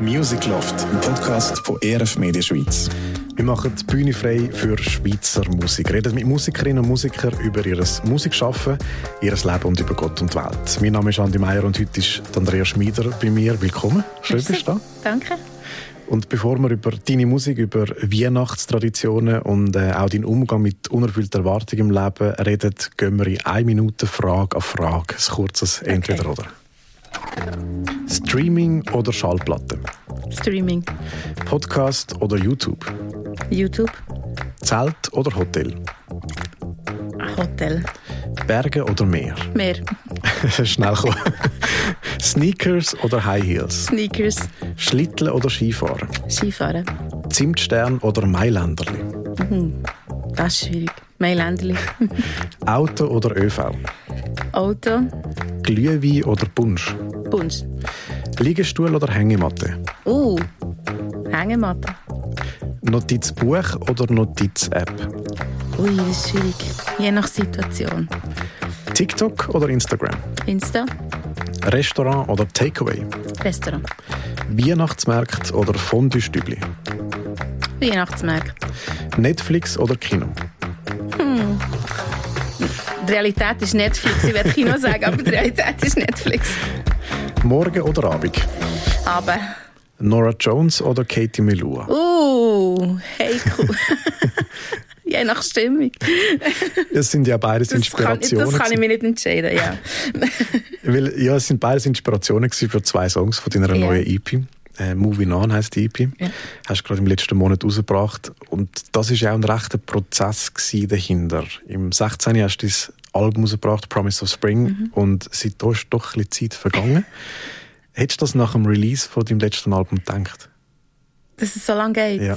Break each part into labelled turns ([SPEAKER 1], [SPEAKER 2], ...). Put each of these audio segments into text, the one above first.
[SPEAKER 1] Music Loft, ein Podcast von ERF Media Schweiz.
[SPEAKER 2] Wir machen die Bühne frei für Schweizer Musik. Reden mit Musikerinnen und Musikern über ihr Musikschaffen, ihr Leben und über Gott und die Welt. Mein Name ist Andi Meier und heute ist Andrea Schmieder bei mir. Willkommen. Schön, dass du da.
[SPEAKER 3] Danke.
[SPEAKER 2] Und bevor wir über deine Musik, über Weihnachtstraditionen und äh, auch deinen Umgang mit unerfüllter Erwartung im Leben reden, gehen wir in eine Minute Frage auf Frage. Ein kurzes Entweder-Oder. Streaming oder Schallplatte?
[SPEAKER 3] Streaming.
[SPEAKER 2] Podcast oder YouTube?
[SPEAKER 3] YouTube.
[SPEAKER 2] Zelt oder Hotel?
[SPEAKER 3] Hotel.
[SPEAKER 2] Berge oder Meer?
[SPEAKER 3] Meer.
[SPEAKER 2] Schnell kommen. Sneakers oder High Heels?
[SPEAKER 3] Sneakers.
[SPEAKER 2] Schlitteln oder Skifahren?
[SPEAKER 3] Skifahren.
[SPEAKER 2] Zimtstern oder Mailänderli?
[SPEAKER 3] Mhm. Das ist schwierig. Mailänderli.
[SPEAKER 2] Auto oder ÖV?
[SPEAKER 3] Auto.
[SPEAKER 2] Glühwein oder Punsch?
[SPEAKER 3] Punsch.
[SPEAKER 2] Liegestuhl oder Hängematte?
[SPEAKER 3] Uh, Hängematte.
[SPEAKER 2] Notizbuch oder Notiz-App?
[SPEAKER 3] Ui, das ist schwierig. Je nach Situation.
[SPEAKER 2] TikTok oder Instagram?
[SPEAKER 3] Insta.
[SPEAKER 2] Restaurant oder Takeaway?
[SPEAKER 3] Restaurant.
[SPEAKER 2] Weihnachtsmarkt oder Fondue-Stübli?
[SPEAKER 3] Weihnachtsmarkt.
[SPEAKER 2] Netflix oder Kino?
[SPEAKER 3] Hm. Die Realität ist Netflix. Ich werde Kino sagen, aber die Realität ist Netflix.
[SPEAKER 2] Morgen oder Abend?
[SPEAKER 3] Aber.
[SPEAKER 2] Nora Jones oder Katie Melua?
[SPEAKER 3] Uh, hey, cool. Je nach Stimmung.
[SPEAKER 2] Es sind ja beides das Inspirationen.
[SPEAKER 3] Kann, das kann ich mir nicht entscheiden, ja.
[SPEAKER 2] Weil, ja, es sind beides Inspirationen für zwei Songs von deiner ja. neuen EP. Äh, Moving On heisst die EP. Ja. Hast du gerade im letzten Monat rausgebracht. Und das war ja auch ein rechter Prozess dahinter. Im 16. hast du das Album rausgebracht, Promise of Spring. Mhm. Und seitdem ist doch ein bisschen Zeit vergangen. Hättest du das nach dem Release von deinem letzten Album gedacht?
[SPEAKER 3] Dass es so lange geht?
[SPEAKER 2] Ja.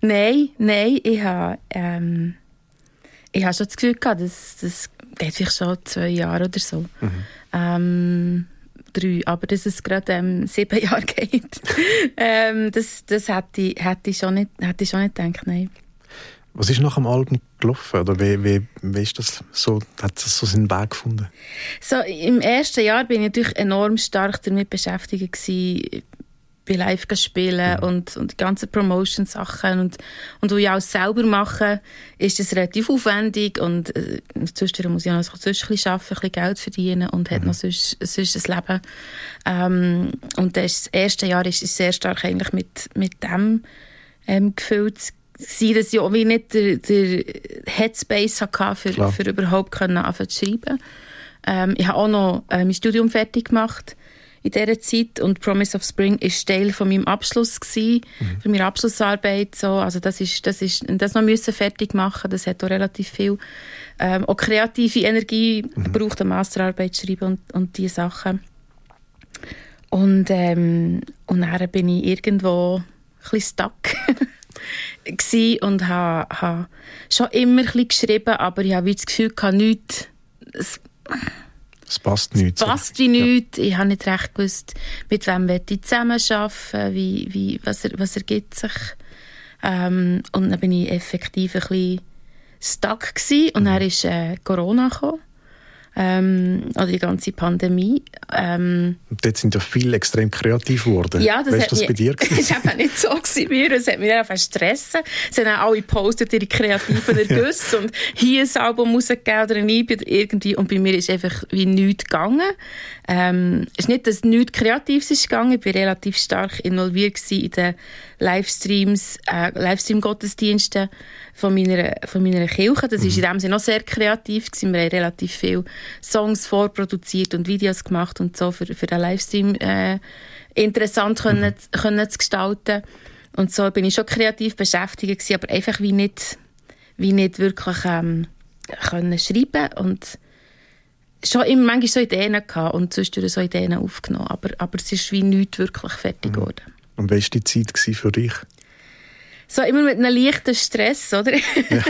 [SPEAKER 3] Nein, nein, ich habe, ähm, ich habe schon das Gefühl gehabt, dass das geht vielleicht schon zwei Jahre oder so. Mhm. Ähm, drei, aber dass es gerade ähm, sieben Jahre geht, ähm, das, das hätte, ich, hätte, ich schon nicht, hätte ich schon nicht gedacht, nein.
[SPEAKER 2] Was ist nach dem Album gelaufen? Oder wie, wie, wie ist das so, hat das so seinen Weg gefunden?
[SPEAKER 3] So, Im ersten Jahr bin ich natürlich enorm stark damit beschäftigt gewesen, bei live spielen mhm. und, und die ganzen Promotion-Sachen und, und wo ich auch selber mache, ist das relativ aufwendig und äh, sonst muss ich noch sonst ein bisschen arbeiten, ein bisschen Geld verdienen und mhm. hat noch sonst, sonst ein Leben. Ähm, und das erste Jahr ist, ist sehr stark eigentlich mit, mit dem ähm, gefüllt sein, dass ich auch wie nicht der, der Headspace hatte, für, für überhaupt können anfangen zu schreiben. Ähm, ich habe auch noch äh, mein Studium fertig gemacht in dieser Zeit und Promise of Spring ist Teil von meinem Abschluss gewesen, mhm. für meine Abschlussarbeit so also das ist das ist das noch müssen fertig machen das hat auch relativ viel ähm, auch kreative Energie mhm. braucht eine Masterarbeit schreiben und und diese Sachen und ähm, und dann bin ich irgendwo ein bisschen stuck und habe, habe schon immer ein geschrieben aber ich habe das Gefühl gehabt, nichts
[SPEAKER 2] es passt nicht.
[SPEAKER 3] Es passt wie nichts. Ja. Ich habe nicht recht gewusst, mit wem ich zusammenarbeiten wie, wie, was, er, was ergibt sich. Ähm, und dann bin ich effektiv ein bisschen stuck gewesen. Und mhm. dann ist äh, Corona gekommen ähm, oder die ganze Pandemie. Ähm,
[SPEAKER 2] und dort sind ja viele extrem kreativ geworden.
[SPEAKER 3] Ja, das
[SPEAKER 2] weißt, das bei dir
[SPEAKER 3] Das war nicht so gewesen mir. Es hat mich einfach stressen. Es haben auch alle gepostet, ihre kreativen Ergüsse und hier ein Album rausgegeben oder ein EP oder irgendwie. Und bei mir ist einfach wie nichts gegangen. Ähm, es ist nicht, dass nichts Kreatives ist gegangen. Ich war relativ stark involviert in den Livestreams, äh, Livestream-Gottesdiensten von meiner, von meiner Kirche. Das mhm. ist in dem Sinne auch sehr kreativ gewesen. Wir haben relativ viele Songs vorproduziert und Videos gemacht und so für, für den Livestream äh, interessant mhm. können, können zu gestalten. Und so bin ich schon kreativ beschäftigt gewesen, aber einfach wie nicht, wie nicht wirklich ähm, können schreiben und schon immer manchmal so Ideen gehabt und zwischendurch so Ideen aufgenommen, aber, aber es ist wie nichts wirklich fertig mhm. geworden. Mhm.
[SPEAKER 2] War die Zeit für dich?
[SPEAKER 3] so immer mit einem leichten Stress, oder? Ja,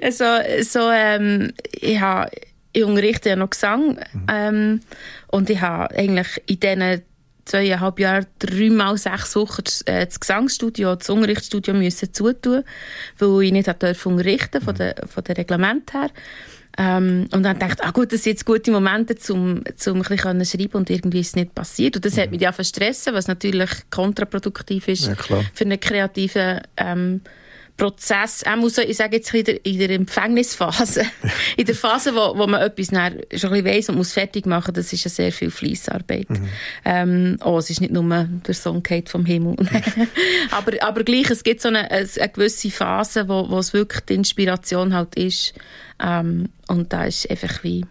[SPEAKER 3] ja. so, so, ähm, ich habe, ich unterrichte ja noch Gesang, mhm. ähm, und ich habe eigentlich in diesen zweieinhalb Jahren dreimal sechs Wochen äh, das Gesangsstudio, das Unterrichtsstudio müssen zutun, weil ich nicht durfte unterrichten von, mhm. der, von der Reglement her. Ähm, und dann dachte ich, ah gut, das sind jetzt gute Momente, um, um ein bisschen schreiben und irgendwie ist es nicht passiert. Und das mhm. hat mich ja verstressen, was natürlich kontraproduktiv ist
[SPEAKER 2] ja,
[SPEAKER 3] für eine kreative ähm, Prozess, auch muss ich sage jetzt in der, in der Empfängnisphase, in der Phase, wo, wo man etwas schon ein bisschen weiss und muss fertig machen, das ist ja sehr viel Fleissarbeit. Mhm. Ähm, oh, es ist nicht nur der Song geht vom Himmel. aber, aber gleich, es gibt so eine, eine, eine gewisse Phase, wo, wo es wirklich die Inspiration halt ist. Ähm, und da ist einfach wie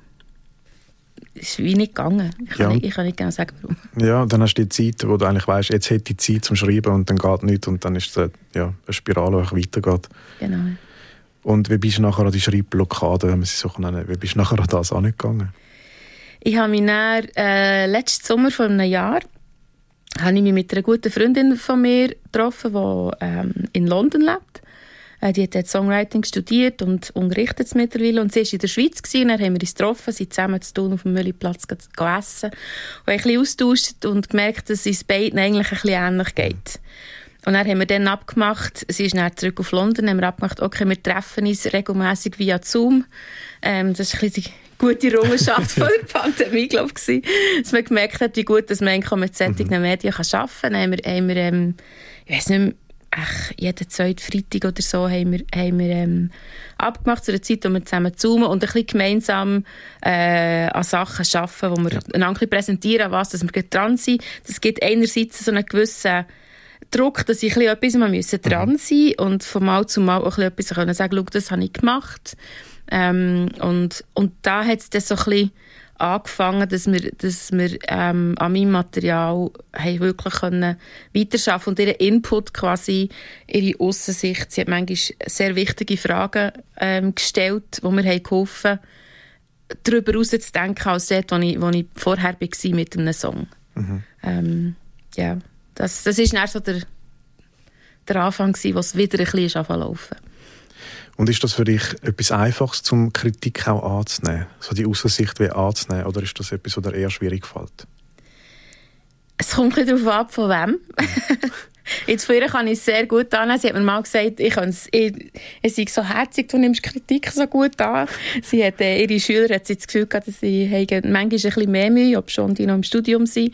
[SPEAKER 3] ist wie nicht gegangen. Ich kann, ja. nicht, ich kann nicht genau sagen, warum.
[SPEAKER 2] Ja, dann hast du die Zeit, wo du eigentlich weißt, jetzt hätte ich Zeit zum Schreiben und dann geht nichts und dann ist es ja, eine Spirale, die weitergeht.
[SPEAKER 3] Genau.
[SPEAKER 2] Und wie bist du nachher an die Schreibblockade, wenn man sie so nennen wie bist du nachher an das angegangen?
[SPEAKER 3] Ich habe mich dann, äh, letzten Sommer vor einem Jahr habe ich mich mit einer guten Freundin von mir getroffen, die ähm, in London lebt. Äh, die hat Songwriting studiert und unterrichtet es mittlerweile. Und sie war in der Schweiz, gewesen, dann haben wir uns getroffen, sind zusammen zu tun auf dem Müllplatz gegessen und ein bisschen austauscht und gemerkt, dass es beiden eigentlich ein bisschen ähnlich geht. Und dann haben wir dann abgemacht, sie ist dann zurück auf London, haben wir abgemacht, okay, wir treffen uns regelmäßig via Zoom. Ähm, das ist ein bisschen die gute Errungenschaft von der Pandemie, glaube ich, dass man gemerkt hat, wie gut dass man mit solchen mhm. Medien arbeiten kann. Dann haben wir, haben wir ähm, ich weiß nicht mehr, ach, jeden zweiten Freitag oder so haben wir, haben wir ähm, abgemacht zu einer Zeit, wo wir zusammen zoomen und ein bisschen gemeinsam äh, an Sachen arbeiten, wo wir ja. einander präsentieren, was dass wir dran sind. Das gibt einerseits so einen gewissen Druck, dass ich etwas mal müssen dran mhm. sein und von Mal zu Mal auch etwas können sagen, das habe ich gemacht. Ähm, und, und da hat es dann so ein bisschen angefangen, dass wir, dass wir ähm, an meinem Material haben wirklich können weiterarbeiten und ihren Input quasi, ihre Aussicht. Sie hat manchmal sehr wichtige Fragen ähm, gestellt, wo mir haben geholfen darüber herauszudenken, als dort, wo ich, wo ich vorher war mit einem Song. Mhm. Ähm, ja, das, das ist dann so der, der Anfang, wo es wieder ein bisschen laufen
[SPEAKER 2] und ist das für dich etwas Einfaches, zum Kritik auch anzunehmen? So die Aussicht wie anzunehmen? Oder ist das etwas, was dir eher schwierig fällt?
[SPEAKER 3] Es kommt ein darauf ab, von wem. Jetzt früher kann ich es sehr gut annehmen. Sie hat mir mal gesagt, ich, ich, ich sei so herzig, du nimmst Kritik so gut an. Sie hat, äh, ihre Schüler hat das Gefühl gehabt, dass sie manchmal ein bisschen mehr Mühe ob schon die noch im Studium sind.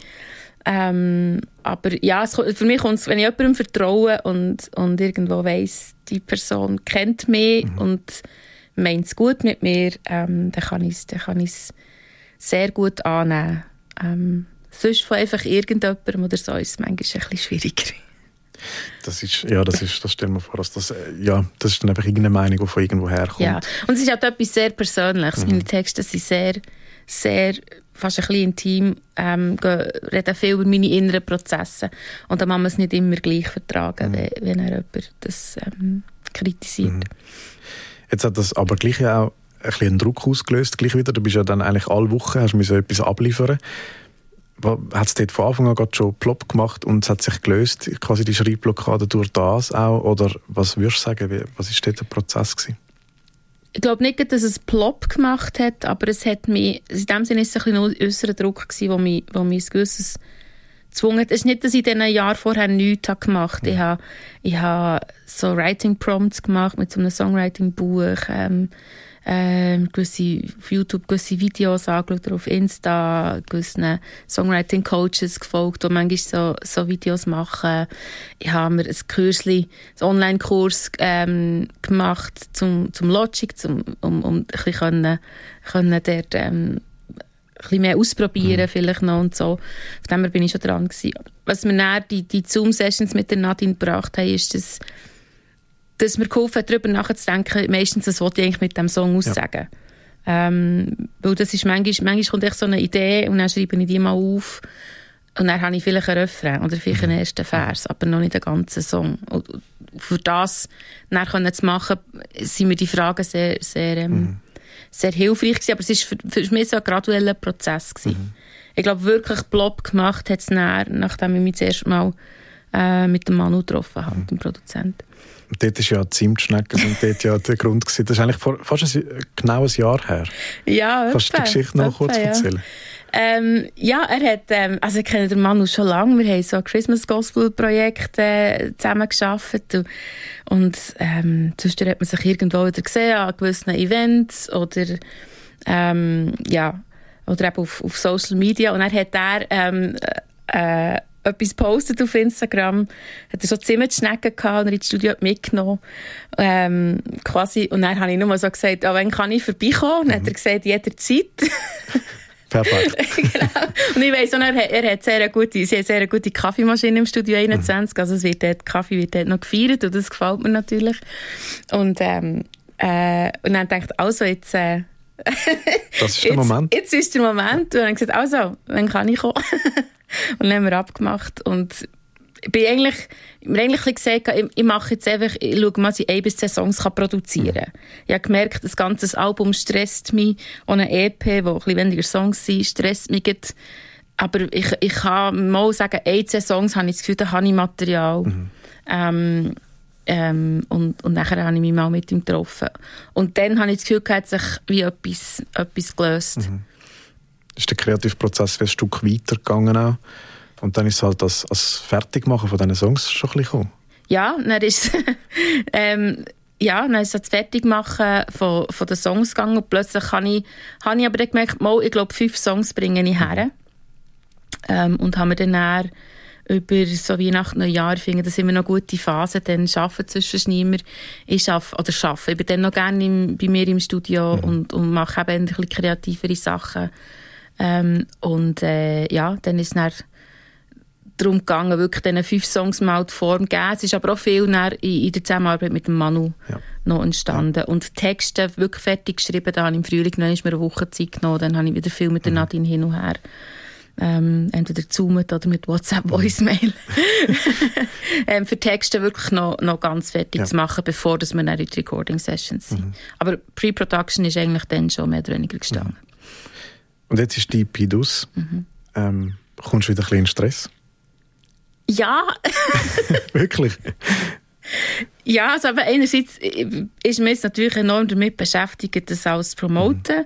[SPEAKER 3] Ähm, aber ja, es, für mich kommt es, wenn ich jemandem vertraue und, und irgendwo weiss, die Person kennt mich mhm. und meint es gut mit mir, ähm, dann kann ich es sehr gut annehmen. Ähm, sonst von einfach irgendjemandem oder so ist es manchmal ein bisschen schwieriger.
[SPEAKER 2] Das ist, ja, das ist, das stellen wir vor, dass das, äh, ja, das ist dann einfach irgendeine Meinung, die von irgendwo herkommt.
[SPEAKER 3] Ja, und es ist auch etwas sehr Persönliches. Mhm. Meine Texte sind sehr, sehr fast ein bisschen intim, ähm, reden viel über meine inneren Prozesse. Und dann kann man es nicht immer gleich vertragen, mhm. wenn, er jemand das ähm, kritisiert. Mhm.
[SPEAKER 2] Jetzt hat das aber gleich auch ein bisschen einen Druck ausgelöst, gleich wieder. Du bist ja dann eigentlich alle Wochen, hast du etwas abliefern hat es dort von Anfang an schon plopp gemacht und es hat sich gelöst, quasi die Schreibblockade durch das auch? Oder was würdest du sagen, was war dort der Prozess? Gewesen?
[SPEAKER 3] Ich glaube nicht, dass es plopp gemacht hat, aber es hat mich, in dem Sinne ist es ein, ein äußerer Druck gewesen, wo mich, wo mich ein gewisses gezwungen hat. Es ist nicht, dass ich in diesen Jahren vorher nichts habe gemacht habe. Ich habe, ich habe so Writing Prompts gemacht mit so einem Songwriting-Buch, ähm, ähm, gewisse, auf YouTube gewisse Videos angeschaut oder auf Insta gewissen Songwriting-Coaches gefolgt, die manchmal so, so Videos machen. Ich habe mir ein Kursli, einen Online-Kurs ähm, gemacht zum, zum Logic, zum, um, um ein bisschen können, können dort, ähm, bisschen mehr ausprobieren mhm. vielleicht noch und so. Auf dem bin ich schon dran gewesen. Was mir dann die, die Zoom-Sessions mit der Nadine gebracht haben, ist, dass dass mir geholfen hat, darüber nachzudenken, meistens, was wollte ich eigentlich mit dem Song aussagen. Ja. Ähm, weil das ist manchmal, manchmal kommt echt so eine Idee und dann schreibe ich die mal auf und dann habe ich vielleicht einen Refrain oder vielleicht einen mhm. ersten Vers, aber noch nicht den ganzen Song. Und für das dann zu machen, sind mir die Fragen sehr, sehr, ähm, mhm. sehr hilfreich gewesen, aber es war für, für mich so ein gradueller Prozess gewesen. Mhm. Ich glaube, wirklich Blob gemacht hat es nachdem ich mich das erste Mal äh, mit dem Manu getroffen habe, mhm. dem Produzenten.
[SPEAKER 2] Dort ist ja die Zimtschnecken sind dort ja der Grund gewesen. Das ist eigentlich vor, fast ein, genau ein Jahr her.
[SPEAKER 3] Ja,
[SPEAKER 2] Kannst du die Geschichte noch kurz erzählen?
[SPEAKER 3] ähm, ja, er hat, ähm, also ich kenne den Manu schon lange. Wir haben so ein Christmas Gospel Projekt äh, zusammen geschafft und, und ähm, sonst hat man sich irgendwo wieder gesehen an gewissen Events oder ähm, ja oder eben auf, auf Social Media und er hat er ähm, äh, etwas postet auf Instagram, hat er so Zimmerschnecken gehabt und er ins Studio mitgenommen. Ähm, quasi, und dann habe ich nur mal so gesagt, ah, wann kann ich vorbeikommen? Und mhm. hat er gesagt, jederzeit.
[SPEAKER 2] Perfekt.
[SPEAKER 3] genau. Und ich weiss auch, er, er hat sehr gute, sie hat sehr gute Kaffeemaschine im Studio 21, mhm. also es wird dort, Kaffee wird dort noch gefeiert und das gefällt mir natürlich. Und, ähm, äh, und dann denkt also jetzt, äh,
[SPEAKER 2] das ist der Moment.
[SPEAKER 3] Jetzt, jetzt ist der Moment. Und dann habe ich gesagt, also, dann kann ich kommen. und dann haben wir abgemacht. Und ich bin eigentlich, mir eigentlich gesagt, ich, ich mache jetzt einfach, ich schaue mal, dass ich ein bis zwei Songs kann produzieren kann. Mhm. Ich habe gemerkt, das ganze Album stresst mich. Und eine EP, wo ein bisschen weniger Songs sind, stresst mich. Jetzt. Aber ich, ich kann mal sagen, ein, zwei Songs habe ich das Gefühl, da habe ich Material. Mhm. Ähm, ähm, und, und nachher habe ich mich mal mit ihm getroffen. Und dann habe ich das Gefühl, hat sich wie etwas, etwas gelöst. Mhm.
[SPEAKER 2] Ist der kreative Prozess ein Stück weitergegangen auch? Und dann ist es halt das, das Fertigmachen von diesen Songs schon ein bisschen gekommen?
[SPEAKER 3] Ja, dann ist ähm, ja, dann ist das Fertigmachen von, von den Songs gegangen und plötzlich habe ich, habe ich aber dann gemerkt, mal, ich glaube, fünf Songs bringe ich her. Mhm. Ähm, und haben wir dann über so Weihnachten, Neujahr, finde das immer noch gute Phase, dann arbeiten zwischen niemand. Ich arbeite, oder arbeite, ich bin dann noch gerne im, bei mir im Studio mhm. und, und mache eben ein bisschen kreativere Sachen. Ähm, und äh, ja, dann ist es darum gegangen, wirklich diesen fünf Songs mal die Form zu geben. Es ist aber auch viel in, in der Zusammenarbeit mit dem Manu ja. noch entstanden. Ja. Und Texte wirklich fertig geschrieben, da habe ich im Frühling noch mir eine Woche Zeit genommen, dann habe ich wieder viel mit der mhm. Nadine hin und her ähm, entweder zoomet oder mit WhatsApp Voicemail ähm, für Texte wirklich noch, noch ganz fertig ja. zu machen, bevor dass wir dann in die Recording Sessions sind. Mhm. Aber Pre-Production ist eigentlich dann schon mehr oder weniger gestanden. Mhm.
[SPEAKER 2] Und jetzt ist die aus. Mhm. Ähm, kommst du wieder ein bisschen in Stress?
[SPEAKER 3] Ja.
[SPEAKER 2] wirklich?
[SPEAKER 3] Ja, also aber einerseits ist man jetzt natürlich enorm damit beschäftigt, das alles zu promoten mhm.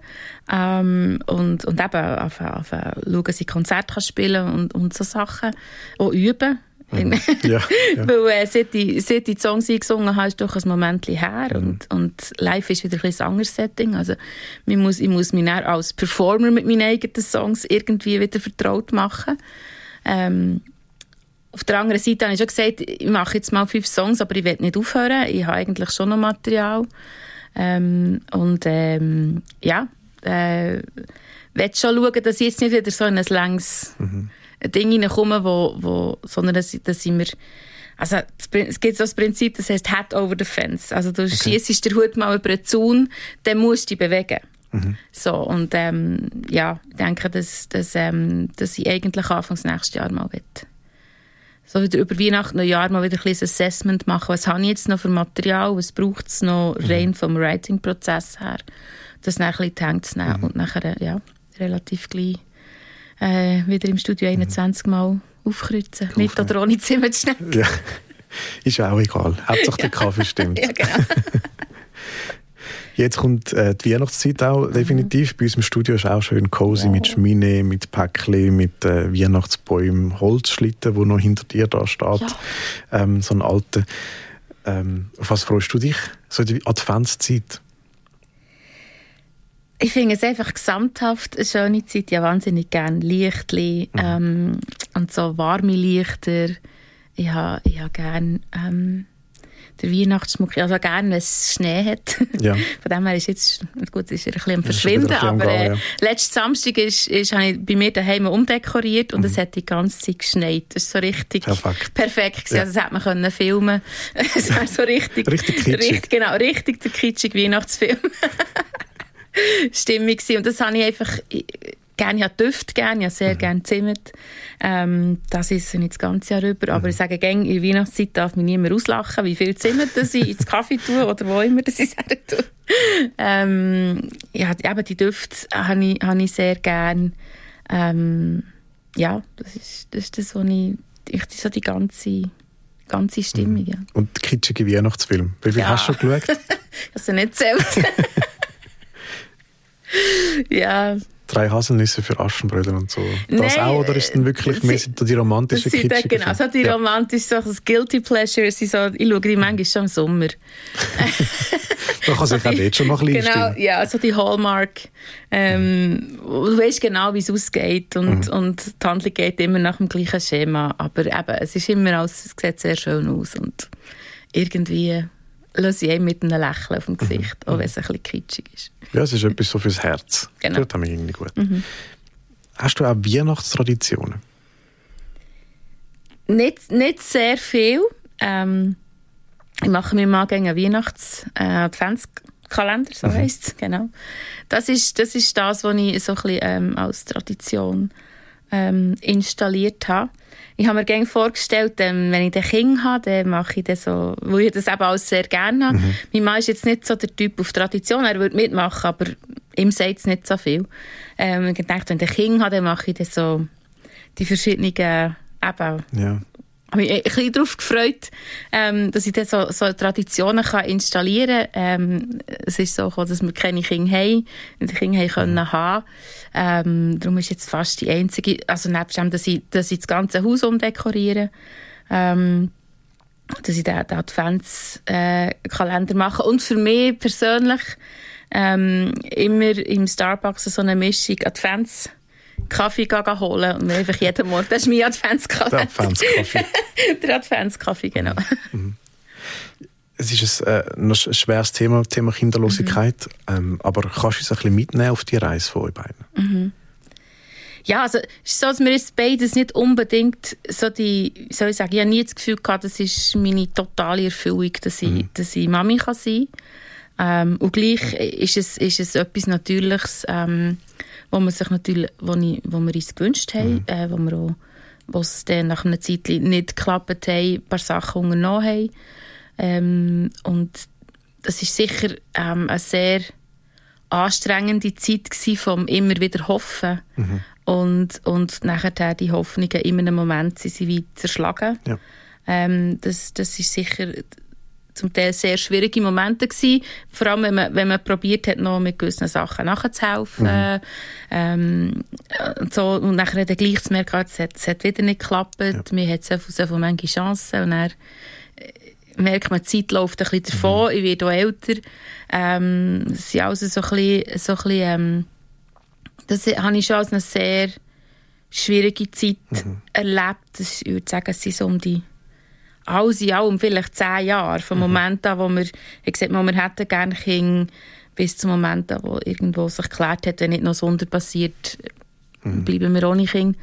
[SPEAKER 3] ähm, und, und eben auf, auf, schauen, dass ich Konzerte kann spielen und, und so Sachen. Auch üben. Mhm. Ja, ja. Weil äh, seit, ich, seit ich die Songs eingesungen habe, ist doch ein Moment her mhm. und, und live ist wieder ein, ein anderes Setting. Also ich muss, ich muss mich als Performer mit meinen eigenen Songs irgendwie wieder vertraut machen. Ähm, auf der anderen Seite habe ich schon gesagt, ich mache jetzt mal fünf Songs, aber ich will nicht aufhören. Ich habe eigentlich schon noch Material. Ähm, und ähm, ja, äh, will schon schauen, dass ich jetzt nicht wieder so in ein längs mhm. Ding hineinkomme, wo, wo, sondern dass, dass ich mir also es gibt so das Prinzip, das heißt Head over the fence. Also du okay. schießt den Hut mal über den Zaun, dann musst du dich bewegen. Mhm. So, und ähm, ja, ich denke, dass, dass, ähm, dass ich eigentlich anfangs nächstes Jahr mal will so wieder über Weihnachten, Neujahr mal wieder ein bisschen Assessment machen. Was habe ich jetzt noch für Material? Was braucht es noch mhm. rein vom Writing-Prozess her? Das dann ein bisschen die Hände zu nehmen mhm. und nachher, ja, relativ gleich äh, wieder im Studio 21 mhm. Mal aufkreuzen. Mit oder ohne Zimmerschnecken. Ja,
[SPEAKER 2] ist auch egal. Hauptsache der Kaffee stimmt.
[SPEAKER 3] ja, genau.
[SPEAKER 2] Jetzt kommt äh, die Weihnachtszeit auch mhm. definitiv. Bei uns im Studio ist auch schön cozy ja. mit Schmine, mit Päckchen, mit äh, Weihnachtsbäumen, Holzschlitten, wo noch hinter dir da steht. Ja. Ähm, so ein alter. Ähm, auf was freust du dich? So die Adventszeit?
[SPEAKER 3] Ich finde es einfach gesamthaft eine schöne Zeit. Ja, wahnsinnig gerne Lichtli mhm. ähm, und so warme Lichter. Ich habe, ich habe gerne ähm, der Weihnachtsschmuck. Also gerne, wenn es Schnee hat. Ja. Von dem her ist jetzt, gut, ist er ein bisschen am Verschwinden, aber äh, ja. letzten Samstag ist, ist, habe ich bei mir daheim umdekoriert und mhm. es hat die ganze Zeit geschneit. Das ist so richtig perfekt. perfekt ja. Also das hätte man können filmen. Es war so richtig,
[SPEAKER 2] richtig kitschig. Richtig,
[SPEAKER 3] genau, richtig der kitschige Weihnachtsfilm. Stimmung gewesen. Und das habe ich einfach, gerne ja Düfte, gerne, ja sehr mhm. gerne Zimt. Ähm, das ist nicht das ganze Jahr über. Aber mhm. ich sage, gäng, in Weihnachtszeit darf mich niemand auslachen, wie viel Zimt das ich ins Kaffee tue oder wo immer das ich sagen tue. Ähm, ja, eben die Düfte habe ich, habe ich sehr gerne. Ähm, ja, das ist, das ist das, was ich, ich so die ganze ganze Stimmung. Mhm. Ja.
[SPEAKER 2] Und der kitschige Weihnachtsfilm. Wie viel ja. hast du schon geschaut?
[SPEAKER 3] Hast du nicht zählt? ja,
[SPEAKER 2] drei Haselnüsse für Aschenbrödel und so. Das
[SPEAKER 3] Nein,
[SPEAKER 2] auch, oder ist es dann wirklich mehr so die romantische
[SPEAKER 3] dann,
[SPEAKER 2] kitschige
[SPEAKER 3] Genau, so die
[SPEAKER 2] Ja.
[SPEAKER 3] romantische das Guilty Pleasure. Sie so, ich schaue die manchmal schon im Sommer.
[SPEAKER 2] Man kann sich auch dort schon noch ein bisschen
[SPEAKER 3] Genau,
[SPEAKER 2] einstimmen.
[SPEAKER 3] ja, so die Hallmark. Ähm, Du weißt genau, wie es ausgeht und,
[SPEAKER 2] Mhm.
[SPEAKER 3] und die Handlung geht immer nach dem gleichen Schema. Aber eben, es ist immer alles, es sieht sehr schön aus und irgendwie lasse ich mit einem Lächeln auf dem
[SPEAKER 2] Mhm.
[SPEAKER 3] Gesicht, auch wenn es ein bisschen kitschig ist.
[SPEAKER 2] Ja, es ist etwas so fürs Herz.
[SPEAKER 3] Genau.
[SPEAKER 2] Das haben wir irgendwie gut.
[SPEAKER 3] Mhm.
[SPEAKER 2] Hast du auch Weihnachtstraditionen?
[SPEAKER 3] Nicht, nicht sehr viel. Ähm, ich mache mir mal gegen einen Weihnachts-Adventskalender, so heisst es, genau. Das ist, das ist das, was ich so ein bisschen, ähm, als Tradition ähm, installiert habe. Ich habe mir gerne vorgestellt, ähm, wenn ich den Kind habe, dann mache ich das so, weil ich das eben alles sehr gerne habe. Mein Mann ist jetzt nicht so der Typ auf Tradition, er würde mitmachen, aber ihm sagt es nicht so viel. Ähm, ich dachte, wenn ich ein Kind habe, dann mache ich das so die verschiedenen eben,
[SPEAKER 2] Ja.
[SPEAKER 3] Habe mich ein bisschen darauf gefreut, ähm, dass ich dann so, so Traditionen kann installieren kann. Ähm, es ist so gekommen, dass wir keine Kinder haben die Kinder haben können haben. Ähm, darum ist jetzt fast die einzige, also nebst dem, dass ich, dass ich das ganze Haus umdekoriere, ähm, dass ich den, den Adventskalender mache. Und für mich persönlich ähm, immer im Starbucks so eine Mischung Advents Kaffee gehen holen und mir einfach jeden Morgen, das ist mein Adventskalender.
[SPEAKER 2] Der Adventskaffee.
[SPEAKER 3] Der Adventskaffee, genau.
[SPEAKER 2] es ist ein, äh, ein schweres Thema, Thema Kinderlosigkeit.
[SPEAKER 3] Mhm.
[SPEAKER 2] Ähm, aber kannst du uns ein bisschen mitnehmen auf die Reise von euch beiden?
[SPEAKER 3] Ja, also es ist so, dass wir jetzt beides nicht unbedingt so die, wie soll ich sagen, ich habe nie das Gefühl gehabt, das ist meine totale Erfüllung, dass ich, dass ich Mami kann sein ähm, Und gleich ist es, ist es etwas Natürliches, ähm, wo man sich natürlich, wo, ich, wo wir uns gewünscht haben, äh, wo wir auch, wo es dann nach einer Zeit nicht geklappt haben, ein paar Sachen unternommen haben. Ähm, und das ist sicher ähm, eine sehr anstrengende Zeit gsi vom immer wieder hoffen und und nachher die Hoffnungen in einem Moment sind sie wie zerschlagen.
[SPEAKER 2] Ja.
[SPEAKER 3] Ähm, das das ist sicher zum Teil sehr schwierige Momente gsi, vor allem wenn man wenn man probiert hat noch mit gewissen Sachen nachzuhelfen ähm, und so. Und nachher dann gleich zu merken, ah, es hat, es hat wieder nicht geklappt, mir hat so viel, so viele manche Chancen. Und dann merkt man, die Zeit läuft ein bisschen davon, ich werde auch älter. Ähm, es sind also so ein bisschen, so ein bisschen ähm, das habe ich schon als eine sehr schwierige Zeit erlebt. Das, ich würde sagen, es sind so um die alles in allem vielleicht zehn Jahre, vom Moment an, wo wir, ich gesagt, wir hätten gerne Kinder, bis zum Moment an, wo irgendwo sich geklärt hat, wenn nicht noch das Wunder passiert, bleiben wir ohne Kinder.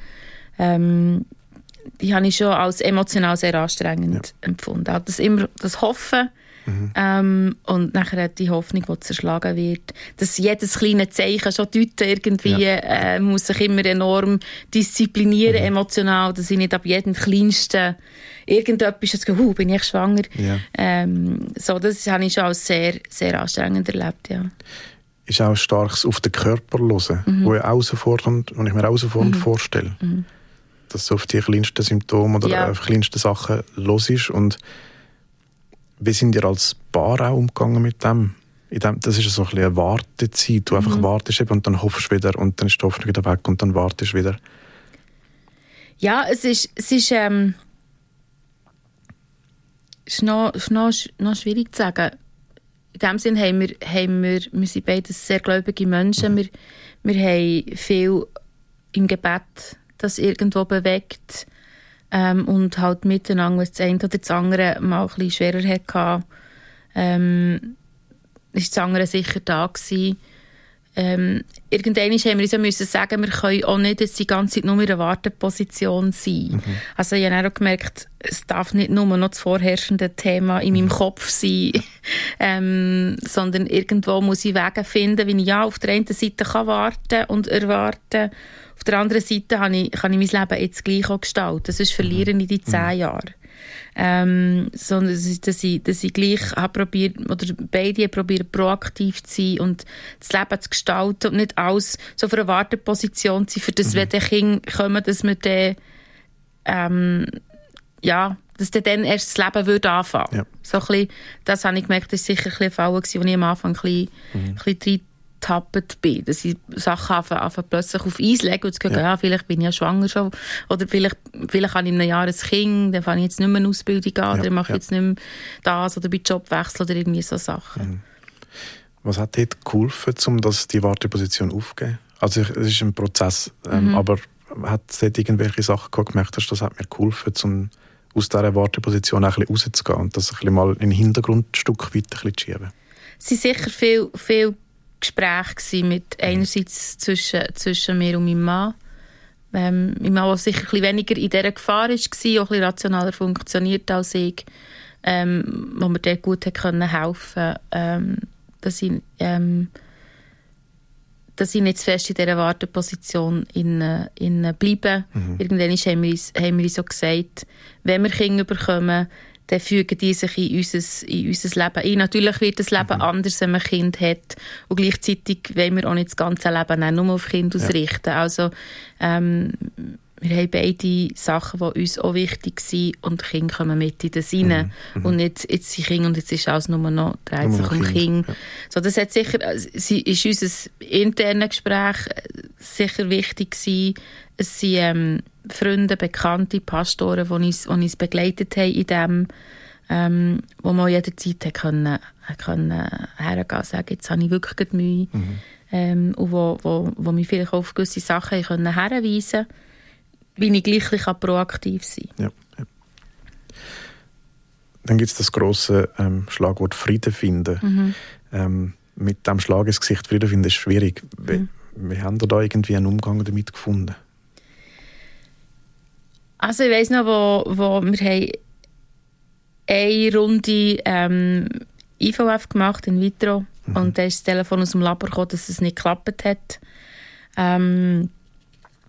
[SPEAKER 3] Ähm, die habe ich schon als emotional sehr anstrengend empfunden. Auch das immer das Hoffen ähm, und nachher die Hoffnung, die zerschlagen wird. Dass jedes kleine Zeichen schon deuten irgendwie, äh, muss sich immer enorm disziplinieren emotional, dass ich nicht ab jedem kleinsten irgendetwas das Gefühl, bin ich schwanger.
[SPEAKER 2] Ja.
[SPEAKER 3] Ähm, so, das habe ich schon als sehr, sehr anstrengend erlebt, ja.
[SPEAKER 2] Ist auch starkes auf den Körper hören,
[SPEAKER 3] Mhm.
[SPEAKER 2] wo, ich herausfordernd, ich mir herausfordernd vorstelle. Dass du auf die kleinsten Symptome oder
[SPEAKER 3] Ja.
[SPEAKER 2] auf die kleinsten Sachen los ist. Und wie sind ihr als Paar auch umgegangen mit dem? In dem das ist so ein bisschen eine Wartezeit. Du
[SPEAKER 3] Mhm.
[SPEAKER 2] einfach wartest eben und dann hoffst du wieder und dann ist die Hoffnung wieder weg und dann wartest du wieder.
[SPEAKER 3] Ja, es ist, es ist, ähm, ist noch, ist noch, noch schwierig zu sagen. In dem Sinn haben wir, haben wir, wir sind beide sehr gläubige Menschen. Wir, wir haben viel im Gebet, das irgendwo bewegt. Ähm, und halt miteinander, wenn das eine oder das andere mal ein bisschen schwerer hatte, ähm, ist das andere sicher da gewesen. Ähm, irgendwann haben wir uns ja müssen sagen, wir können auch nicht jetzt die ganze Zeit nur in einer Warteposition sein. Also ich habe auch gemerkt, es darf nicht nur noch das vorherrschende Thema in meinem Kopf sein, ähm, sondern irgendwo muss ich Wege finden, wie ich ja auf der einen Seite kann warten und erwarten. Auf der anderen Seite kann ich, kann ich mein Leben jetzt gleich auch gestalten. Sonst verliere ich die zehn Jahre. Ähm, sondern dass ich, dass ich, gleich habe probiert, oder beide probiert, proaktiv zu sein und das Leben zu gestalten und nicht alles so für eine Warteposition zu sein, für das, wenn die Kinder kommen, dass wir dann, ähm, ja, dass dann, dann erst das Leben würde anfangen.
[SPEAKER 2] Ja.
[SPEAKER 3] So ein bisschen, das habe ich gemerkt, das war sicher ein Fall, wo ich am Anfang ein bisschen, ein bisschen getappt bin. Dass ich Sachen anfange, plötzlich auf Eis legen und zu ja. ja. vielleicht bin ich ja schwanger schon. Oder vielleicht, vielleicht habe ich in einem Jahr ein Kind, dann fange ich jetzt nicht mehr eine Ausbildung an, ja. oder mache ja. jetzt nicht mehr das, oder bei Jobwechsel oder irgendwie so Sachen. Mhm.
[SPEAKER 2] Was hat dir geholfen, um das, die Warteposition aufzugeben? Also es ist ein Prozess, ähm, mhm. aber hat es irgendwelche Sachen gemerkt hast, das hat mir geholfen, um aus dieser Warteposition ein bisschen rauszugehen und das ein bisschen mal in den Hintergrund ein Stück weit ein bisschen zu schieben?
[SPEAKER 3] Es waren sicher viele viel Gespräche mit mhm. einerseits zwischen, zwischen mir und meinem Mann. Ähm, mein Mann, der sicher ein weniger in dieser Gefahr war, auch ein bisschen rationaler funktioniert als ich, ähm, wo mir dort gut helfen konnte, ähm, dass ich ähm, dass ich nicht zu fest in dieser Warteposition in, in bleibe. Mhm. Irgendwann haben wir, uns, haben wir uns so gesagt, wenn wir Kinder bekommen, dann fügen die sich in unser, in unser Leben ein. Natürlich wird das Leben mhm. anders, wenn man ein Kind hat. Und gleichzeitig wollen wir auch nicht das ganze Leben nur auf Kinder ja. ausrichten. Also, ähm, wir haben beide Sachen, die uns auch wichtig sind und die Kinder kommen mit in das rein. Mhm. Und nicht, jetzt sind Kinder und jetzt ist alles nur noch, dreht sich um Kinder. Ja. So, das hat sicher, sie ist unser internes Gespräch sicher wichtig gewesen. Es sind ähm, Freunde, Bekannte, Pastoren, die uns, die uns begleitet haben in dem, ähm, wo man jederzeit können, können hergehen und sagen, jetzt habe ich wirklich Mühe. Mhm. Ähm, und wo, wo, wo mich vielleicht auf gewisse Sachen können können wie ich gleich proaktiv sein
[SPEAKER 2] ja, ja. Dann gibt es das große ähm, Schlagwort Frieden finden. Mhm. Ähm, mit dem Schlag ins Gesicht Frieden finden ist schwierig. Wie, mhm. wie haben Sie da irgendwie einen Umgang damit gefunden?
[SPEAKER 3] Also ich weiss noch, wo, wo wir haben eine Runde ähm, IVF gemacht in vitro mhm. und da ist das Telefon aus dem Labor gekommen, dass es nicht geklappt hat. Ähm,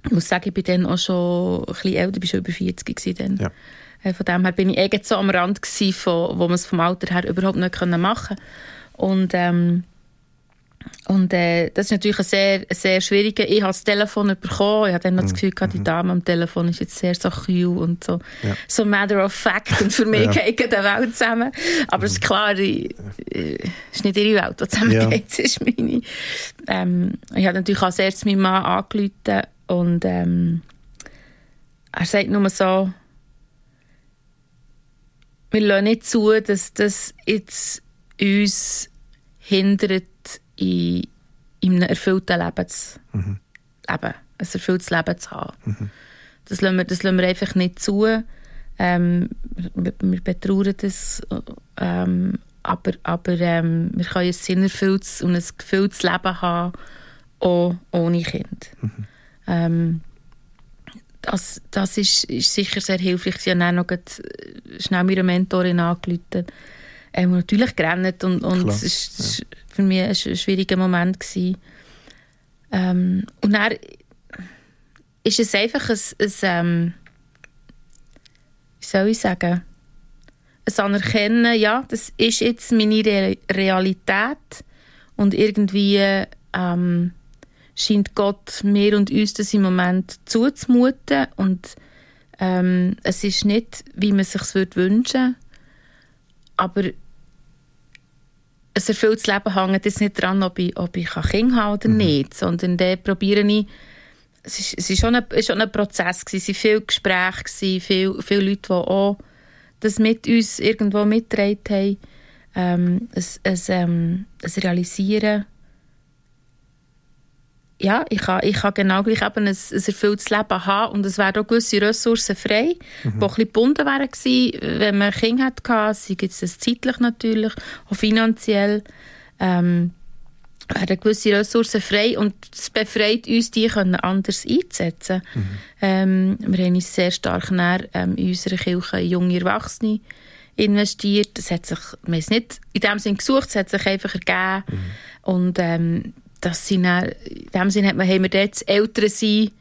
[SPEAKER 3] ich muss sagen, ich bin dann auch schon ein bisschen älter, ich war schon über 40 dann. Ja. Äh, von dem her bin ich irgendwie so am Rand gewesen, von, wo man es vom Alter her überhaupt nicht machen konnte. Und, ähm, und äh, das ist natürlich ein sehr, sehr schwieriger. Ich habe das Telefon bekommen. Ich hatte dann noch das mhm. Gefühl, gehabt, die mhm. Dame am Telefon ist jetzt sehr so cool und so, ja. so matter of fact. Und für mich ja. geht die Welt zusammen. Aber es ist mhm. klar, ich, äh, ist nicht ihre Welt, die zusammengeht. Ja. Es ist meine. Ähm, ich habe natürlich als erstes meinen Mann angerufen und ähm, er sagt nur so, wir lassen nicht zu, dass das jetzt uns hindert, in, in einem erfüllten Leben zu mhm. leben, ein erfülltes Leben zu haben. Mhm. Das, lassen wir, das lassen wir einfach nicht zu. Ähm, wir, wir betrauern das, ähm, aber, aber ähm, wir können ein sinnerfülltes und ein gefülltes Leben haben, auch ohne Kind. Mhm. Ähm, das, das ist, ist sicher sehr hilfreich. Sie haben auch noch äh, schnell meine Mentorin angerufen. Ähm, natürlich gerannt und, und es ist ja. für mich ein, ein schwieriger Moment gewesen. Ähm, und dann ist es einfach ein, ein ähm, wie soll ich sagen, ein Anerkennen, ja, das ist jetzt meine Re Realität und irgendwie ähm, scheint Gott mir und uns das im Moment zuzumuten und ähm, es ist nicht, wie man es sich wünschen aber ein erfülltes Leben hängt jetzt nicht daran, ob ich, ob ich Kinder habe oder mhm. nicht, sondern da probiere ich es ist, es ist schon, ein, schon ein Prozess gewesen. es waren viele Gespräche, viele, viele Leute, die auch das mit uns irgendwo mitgetragen haben, ähm, ein, ein, ähm, ein Realisieren ja, ich kann, ich kann genau gleich eben ein, ein erfülltes Leben haben und es wären auch gewisse Ressourcen frei, mhm. die ein bisschen gebunden wären gewesen, wenn man Kinder hatte, sei es das zeitlich natürlich, auch finanziell, ähm, wären gewisse Ressourcen frei und es befreit uns, die können anders einzusetzen. Mhm. Ähm, wir haben uns sehr stark näher, ähm, in unserer Kirche junge Erwachsene investiert. Das hat sich, wir haben es nicht in dem Sinne gesucht, es hat sich einfach ergeben. Mhm. Und ähm, das sind dann, in dem Sinne haben wir dort ältere sein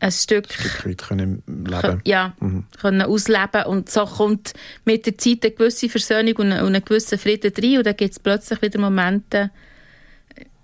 [SPEAKER 3] ein Stück, ein
[SPEAKER 2] Stück weit können leben.
[SPEAKER 3] Ja, mhm. können ausleben und so kommt mit der Zeit eine gewisse Versöhnung und, ein gewisser Frieden rein und dann gibt es plötzlich wieder Momente,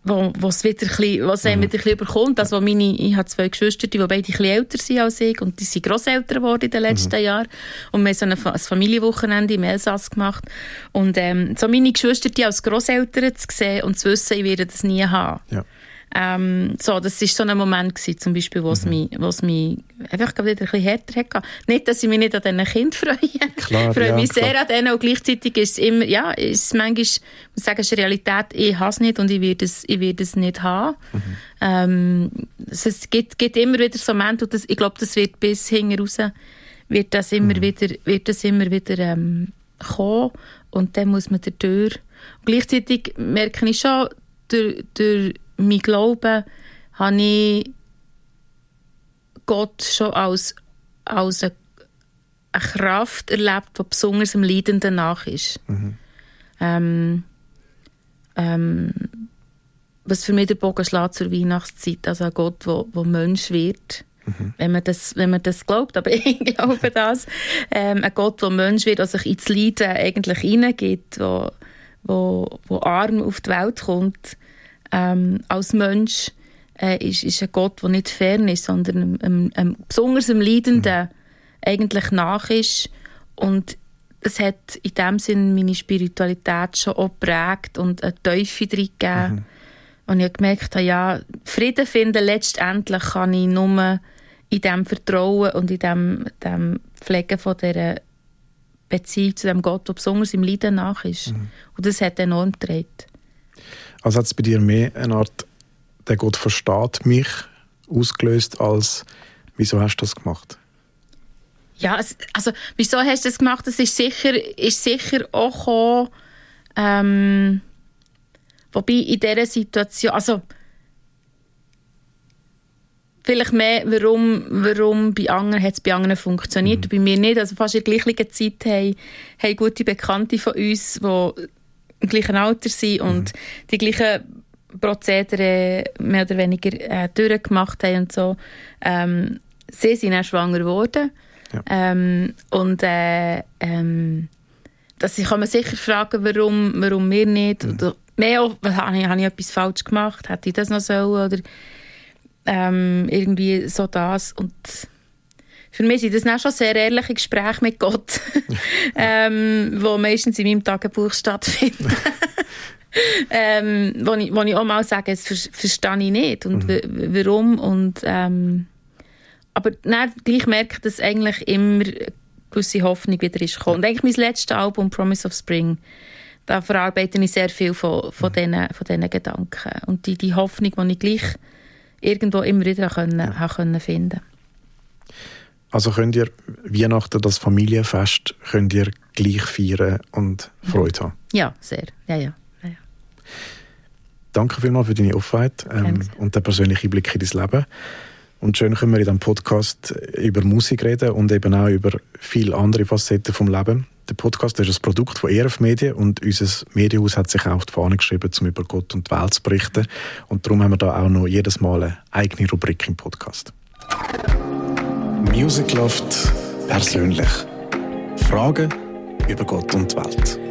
[SPEAKER 3] wo, wo's wieder bisschen, was mhm. wieder ein bisschen überkommt. Also, meine, ich habe zwei Geschwister, die beide ein bisschen älter sind als ich und die sind Grosseltern geworden in den letzten mhm. Jahren. Und wir haben so ein, ein Familienwochenende im Elsass gemacht. Und ähm, so meine Geschwister, die als Grosseltern zu sehen und zu wissen, ich werde das nie haben. Ja. Ähm, so, das war so ein Moment gewesen, zum Beispiel, wo es mhm. mich, wo's mich einfach wieder ein bisschen härter hatte. Nicht, dass ich mich nicht an diesen Kind freue. Klar, ich freue ja, mich klar. sehr an denen und gleichzeitig ist es immer, ja, ist es manchmal, ich muss sagen, ist Realität, ich habe es nicht und ich werde es, ich werde es nicht haben. Mhm. Ähm, es gibt, gibt immer wieder so Momente und das, ich glaube, das wird bis hinten raus, wird das immer mhm. wieder, wird das immer wieder ähm, kommen und dann muss man durch. Und gleichzeitig merke ich schon, durch, durch mein Glauben habe ich Gott schon als, als eine, eine Kraft erlebt, die besonders dem Leidenden nach ist. Mhm. Ähm, ähm, was für mich der Bogen schlägt zur Weihnachtszeit, also ein Gott, der Mensch wird. Mhm. Wenn, man das, wenn man das glaubt, aber ich glaube das. Ähm, ein Gott, der Mensch wird, der sich ins Leiden eigentlich hineingeht, wo, wo, wo arm auf die Welt kommt ähm, als Mensch äh, ist, ist ein Gott, der nicht fern ist, sondern ähm, ähm, besonders dem Leidenden mhm. eigentlich nach ist. Und es hat in dem Sinn meine Spiritualität schon auch geprägt und eine Teufel drin gegeben. Mhm. Und ich gemerkt habe, ja, Frieden finden letztendlich kann ich nur in dem Vertrauen und in dem, dem Pflegen von dieser Beziehung zu dem Gott, der besonders im Leiden nach ist. Mhm. Und das hat enorm getragen.
[SPEAKER 2] Also hat es bei dir mehr eine Art, der Gott versteht mich, ausgelöst, als wieso hast du das gemacht?
[SPEAKER 3] Ja, also wieso hast du das gemacht? Das ist sicher, ist sicher auch gekommen, ähm, wobei in dieser Situation, also vielleicht mehr, warum, warum bei anderen hat es bei anderen funktioniert, mhm. bei mir nicht. Also fast in der gleichen Zeit haben, haben gute Bekannte von uns, die im gleichen Alter sind und mhm. die gleichen Prozedere mehr oder weniger äh, durchgemacht haben und so. Ähm, sie sind auch schwanger geworden. Ja. Ähm, und äh, ähm, das kann man sicher fragen, warum, warum wir nicht. Mhm. Oder mehr auch, habe ich, habe ich etwas falsch gemacht? Hätte ich das noch sollen? Oder ähm, irgendwie so das. Und für mich sind das auch schon sehr ehrliche Gespräche mit Gott, ähm, wo meistens in meinem Tagebuch stattfinden. ähm, wo, ich, wo ich auch mal sage, das ver verstehe ich nicht und mhm. warum und ähm, aber dann gleich merke ich, dass eigentlich immer eine gewisse Hoffnung wieder ist gekommen. Und eigentlich mein letztes Album, Promise of Spring, da verarbeite ich sehr viel von, von, mhm. diesen, von diesen Gedanken und die, die Hoffnung, die ich gleich irgendwo immer wieder können, ja. können finden
[SPEAKER 2] also könnt ihr Weihnachten, das Familienfest, könnt ihr gleich feiern und Freude haben?
[SPEAKER 3] Ja, sehr. Ja, ja. ja, ja.
[SPEAKER 2] Danke vielmals für deine Offenheit ähm, und den persönlichen Blick in dein Leben. Und schön können wir in diesem Podcast über Musik reden und eben auch über viele andere Facetten vom Leben. Der Podcast ist ein Produkt von ERF Medien und unser Medienhaus hat sich auch die Fahne geschrieben, um über Gott und die Welt zu berichten. Und darum haben wir da auch noch jedes Mal eine eigene Rubrik im Podcast.
[SPEAKER 1] Music Loft persönlich. Fragen über Gott und die Welt.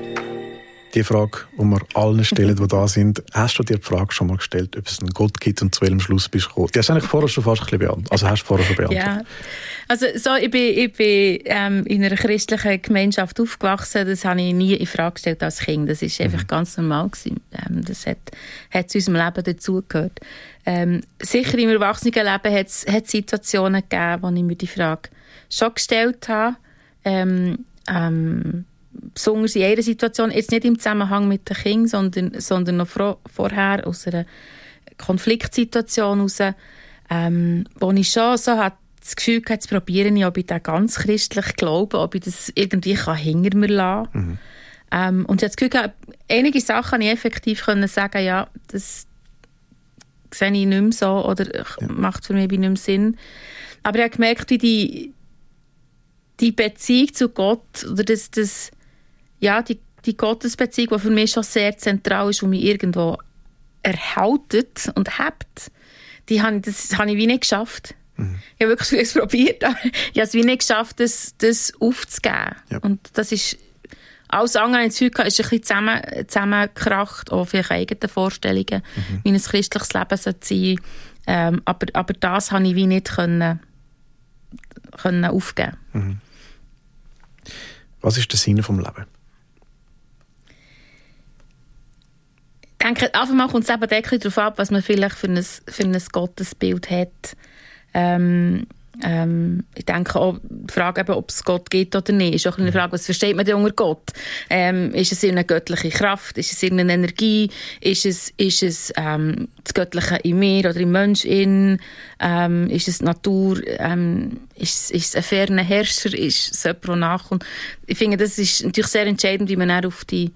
[SPEAKER 2] Die Frage, die wir allen stellen, die da sind, hast du dir die Frage schon mal gestellt, ob es einen Gott gibt und zu welchem Schluss bist du gekommen? Die hast du eigentlich vorher schon fast ein bisschen beantwortet. Also hast du vorher schon beantwortet.
[SPEAKER 3] Ja. Also so, ich bin, ich bin ähm, in einer christlichen Gemeinschaft aufgewachsen. Das habe ich nie in Frage gestellt als Kind. Das ist einfach mhm. ganz normal gewesen. Ähm, das hat, hat zu unserem Leben dazugehört. Ähm, sicher im Erwachsenenleben hat es Situationen gegeben, wo ich mir die Frage schon gestellt habe. Ähm, ähm, besonders in einer Situation, jetzt nicht im Zusammenhang mit den Kindern, sondern, sondern noch vorher aus einer Konfliktsituation heraus, ähm, wo ich schon so hatte, das Gefühl hatte, zu probieren, ob ich da ganz christlich glaube, ob ich das irgendwie kann hinter mir lassen kann. Mhm. Ähm, und ich habe das Gefühl gehabt, einige Sachen konnte ich effektiv können sagen, ja, das sehe ich nicht mehr so oder ja. macht für mich nicht mehr Sinn. Aber ich habe gemerkt, wie die, die Beziehung zu Gott oder das, das ja, die, die Gottesbeziehung, die für mich schon sehr zentral ist und mich irgendwo erhaltet und hebt, die habe, das habe ich wie nicht geschafft. Mhm. Ich habe wirklich es probiert, aber ich habe es wie nicht geschafft, das, das aufzugeben. Ja. Und das ist alles andere in Zeug ist ein bisschen zusammen, zusammengekracht, auch vielleicht eigene Vorstellungen, mhm. wie ein christliches Leben sein sollte. Ähm, aber, aber das habe ich wie nicht können, können aufgeben. Mhm.
[SPEAKER 2] Was ist der Sinn vom Leben?
[SPEAKER 3] Denke, einfach mal kommt es eben darauf ab, was man vielleicht für ein, für ein Gottesbild hat. Ähm, ähm, ich denke auch, die Frage, eben, ob es Gott gibt oder nicht, ist auch eine Frage, was versteht man denn unter Gott? Ähm, ist es eine göttliche Kraft? Ist es eine Energie? Ist es, ist es ähm, das Göttliche in mir oder im Mensch in? Ähm, ist es Natur? Ähm, ist, ist es ein ferner Herrscher? Ist es jemand, der nachkommt? Ich finde, das ist natürlich sehr entscheidend, wie man auf die,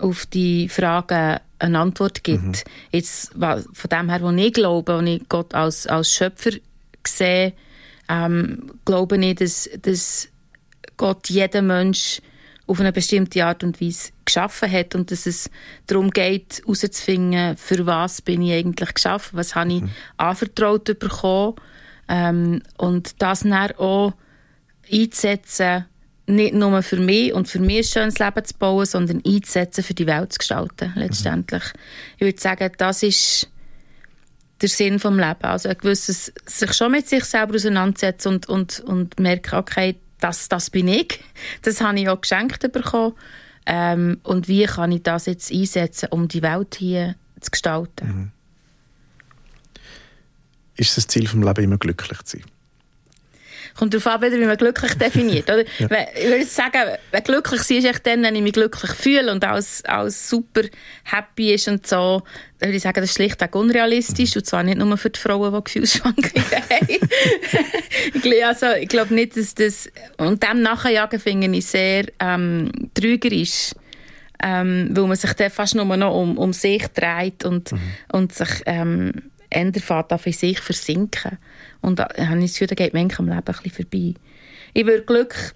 [SPEAKER 3] auf die Fragen eine Antwort gibt. Mhm. Jetzt, von dem her, wo ich glaube, wo ich Gott als, als Schöpfer sehe, ähm, glaube ich, dass, dass Gott jeden Mensch auf eine bestimmte Art und Weise geschaffen hat und dass es darum geht, herauszufinden, für was bin ich eigentlich geschaffen, was habe ich mhm. anvertraut bekommen ähm, und das dann auch einzusetzen, nicht nur für mich und für mich ein schönes Leben zu bauen, sondern einzusetzen, für die Welt zu gestalten, letztendlich. Mhm. Ich würde sagen, das ist der Sinn vom Leben. Also ein gewisses, sich schon mit sich selber auseinandersetzen und, und, und merken, okay, das, das bin ich. Das habe ich auch geschenkt bekommen. Ähm, und wie kann ich das jetzt einsetzen, um die Welt hier zu gestalten? Mhm.
[SPEAKER 2] Ist das Ziel vom Leben immer glücklich zu sein?
[SPEAKER 3] Kommt darauf an, wie man glücklich definiert. Oder? ja. Ich würde sagen, wenn glücklich sein ist echt dann, wenn ich mich glücklich fühle und alles, alles super happy ist und so, dann würde ich sagen, das ist schlichtweg unrealistisch. Und zwar nicht nur für die Frauen, die Gefühlsschwankungen haben. ich, also, ich glaube nicht, dass das... Und dem Nachjagen finde ich sehr ähm, trügerisch. Ähm, weil man sich dann fast nur noch um, um sich dreht und, mhm. und sich ähm, ändert, für sich versinken. Und da habe ich das Gefühl, da geht manchmal am Leben ein bisschen vorbei. Ich würde Glück,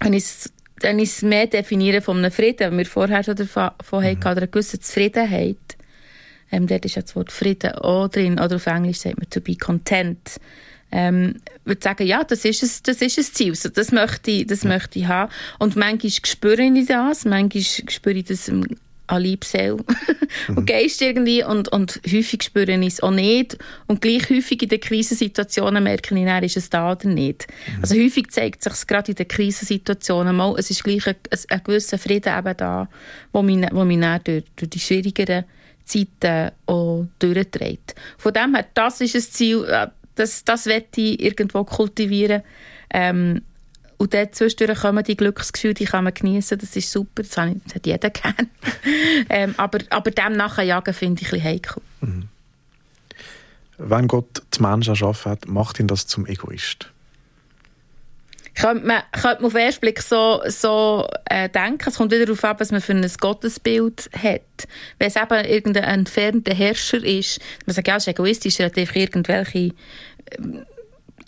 [SPEAKER 3] wenn ich es wenn ich es mehr definiere von einem Frieden, wenn wir vorher schon davon mhm. hatten, oder eine gewisse Zufriedenheit. Ähm, dort ist ja das Wort Frieden auch drin, oder auf Englisch sagt man to be content. Ähm, ich würde sagen, ja, das ist, ein, das ist ein Ziel. Also das, möchte ich, das möchte ich haben. Und manchmal spüre ich das, manchmal spüre ich das an Leib, Seele und mhm. Geist irgendwie und, und häufig spüre ich es auch nicht und gleich häufig in den Krisensituationen merke ich dann, ist es da oder nicht. Mhm. Also häufig zeigt sich gerade in den Krisensituationen mal, es ist gleich ein, ein gewisser Frieden eben da, wo mich, wo mich dann durch, durch die schwierigeren Zeiten auch durchträgt. Von dem her, das ist ein Ziel, äh, das, das möchte ich irgendwo kultivieren. Ähm, und dort zwischendurch kommen die Glücksgefühle, die kann man genießen, das ist super, das, ich, das hat jeder gerne. ähm, aber, aber dem nachher jagen finde ich ein bisschen heikel. Mhm.
[SPEAKER 2] Wenn Gott die Menschen erschaffen hat, macht ihn das zum Egoist?
[SPEAKER 3] Könnte man, könnte man auf den ersten Blick so, so äh, denken. Es kommt wieder darauf an, was man für ein Gottesbild hat. Wenn es eben irgendein entfernter Herrscher ist, man sagt, ja, es ist egoistisch, er hat einfach irgendwelche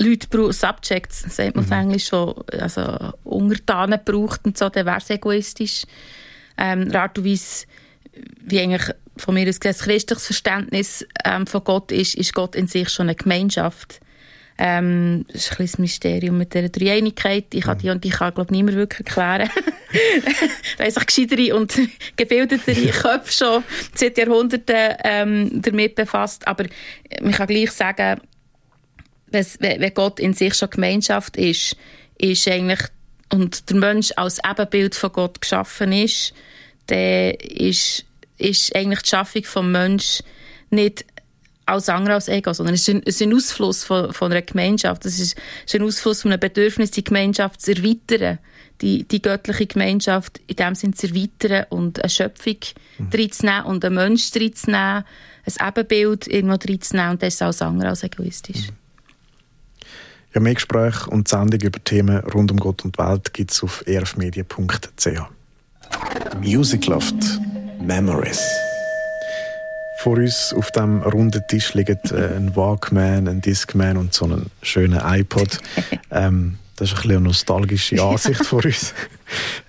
[SPEAKER 3] Leute Subjects, sagt man mhm. auf Englisch schon, also Untertanen braucht und so, dann wäre es egoistisch. Ähm, Art und Weise, wie eigentlich von mir aus das christliches Verständnis ähm, von Gott ist, ist Gott in sich schon eine Gemeinschaft. Ähm, das ist ein das Mysterium mit dieser Dreieinigkeit. Ich kann die und ich kann, glaube ich, niemand wirklich erklären. da haben sich gescheitere und gebildetere Köpfe schon seit Jahrhunderten ähm, damit befasst. Aber man kann gleich sagen, wenn Gott in sich schon Gemeinschaft ist, ist eigentlich, und der Mensch als Ebenbild von Gott geschaffen ist, dann ist, ist eigentlich die Schaffung vom Mensch nicht als andere als Ego, sondern es ist ein, es ist ein Ausfluss von, von einer Gemeinschaft. Es ist, ist ein Ausfluss von einem Bedürfnis, die Gemeinschaft zu erweitern, die, die göttliche Gemeinschaft in dem Sinne zu erweitern und eine Schöpfung mhm. reinzunehmen und einen Mensch reinzunehmen, ein Ebenbild irgendwo reinzunehmen und das ist alles andere als egoistisch. Mhm.
[SPEAKER 2] Ja, mehr Gespräche und Sendungen über Themen rund um Gott und Welt gibt es auf erfmedia.ch. Music Loft Memories. Vor uns auf dem runden Tisch liegen äh, ein Walkman, ein Discman und so ein schöner iPod. Ähm, das ist ein eine nostalgische Ansicht von uns.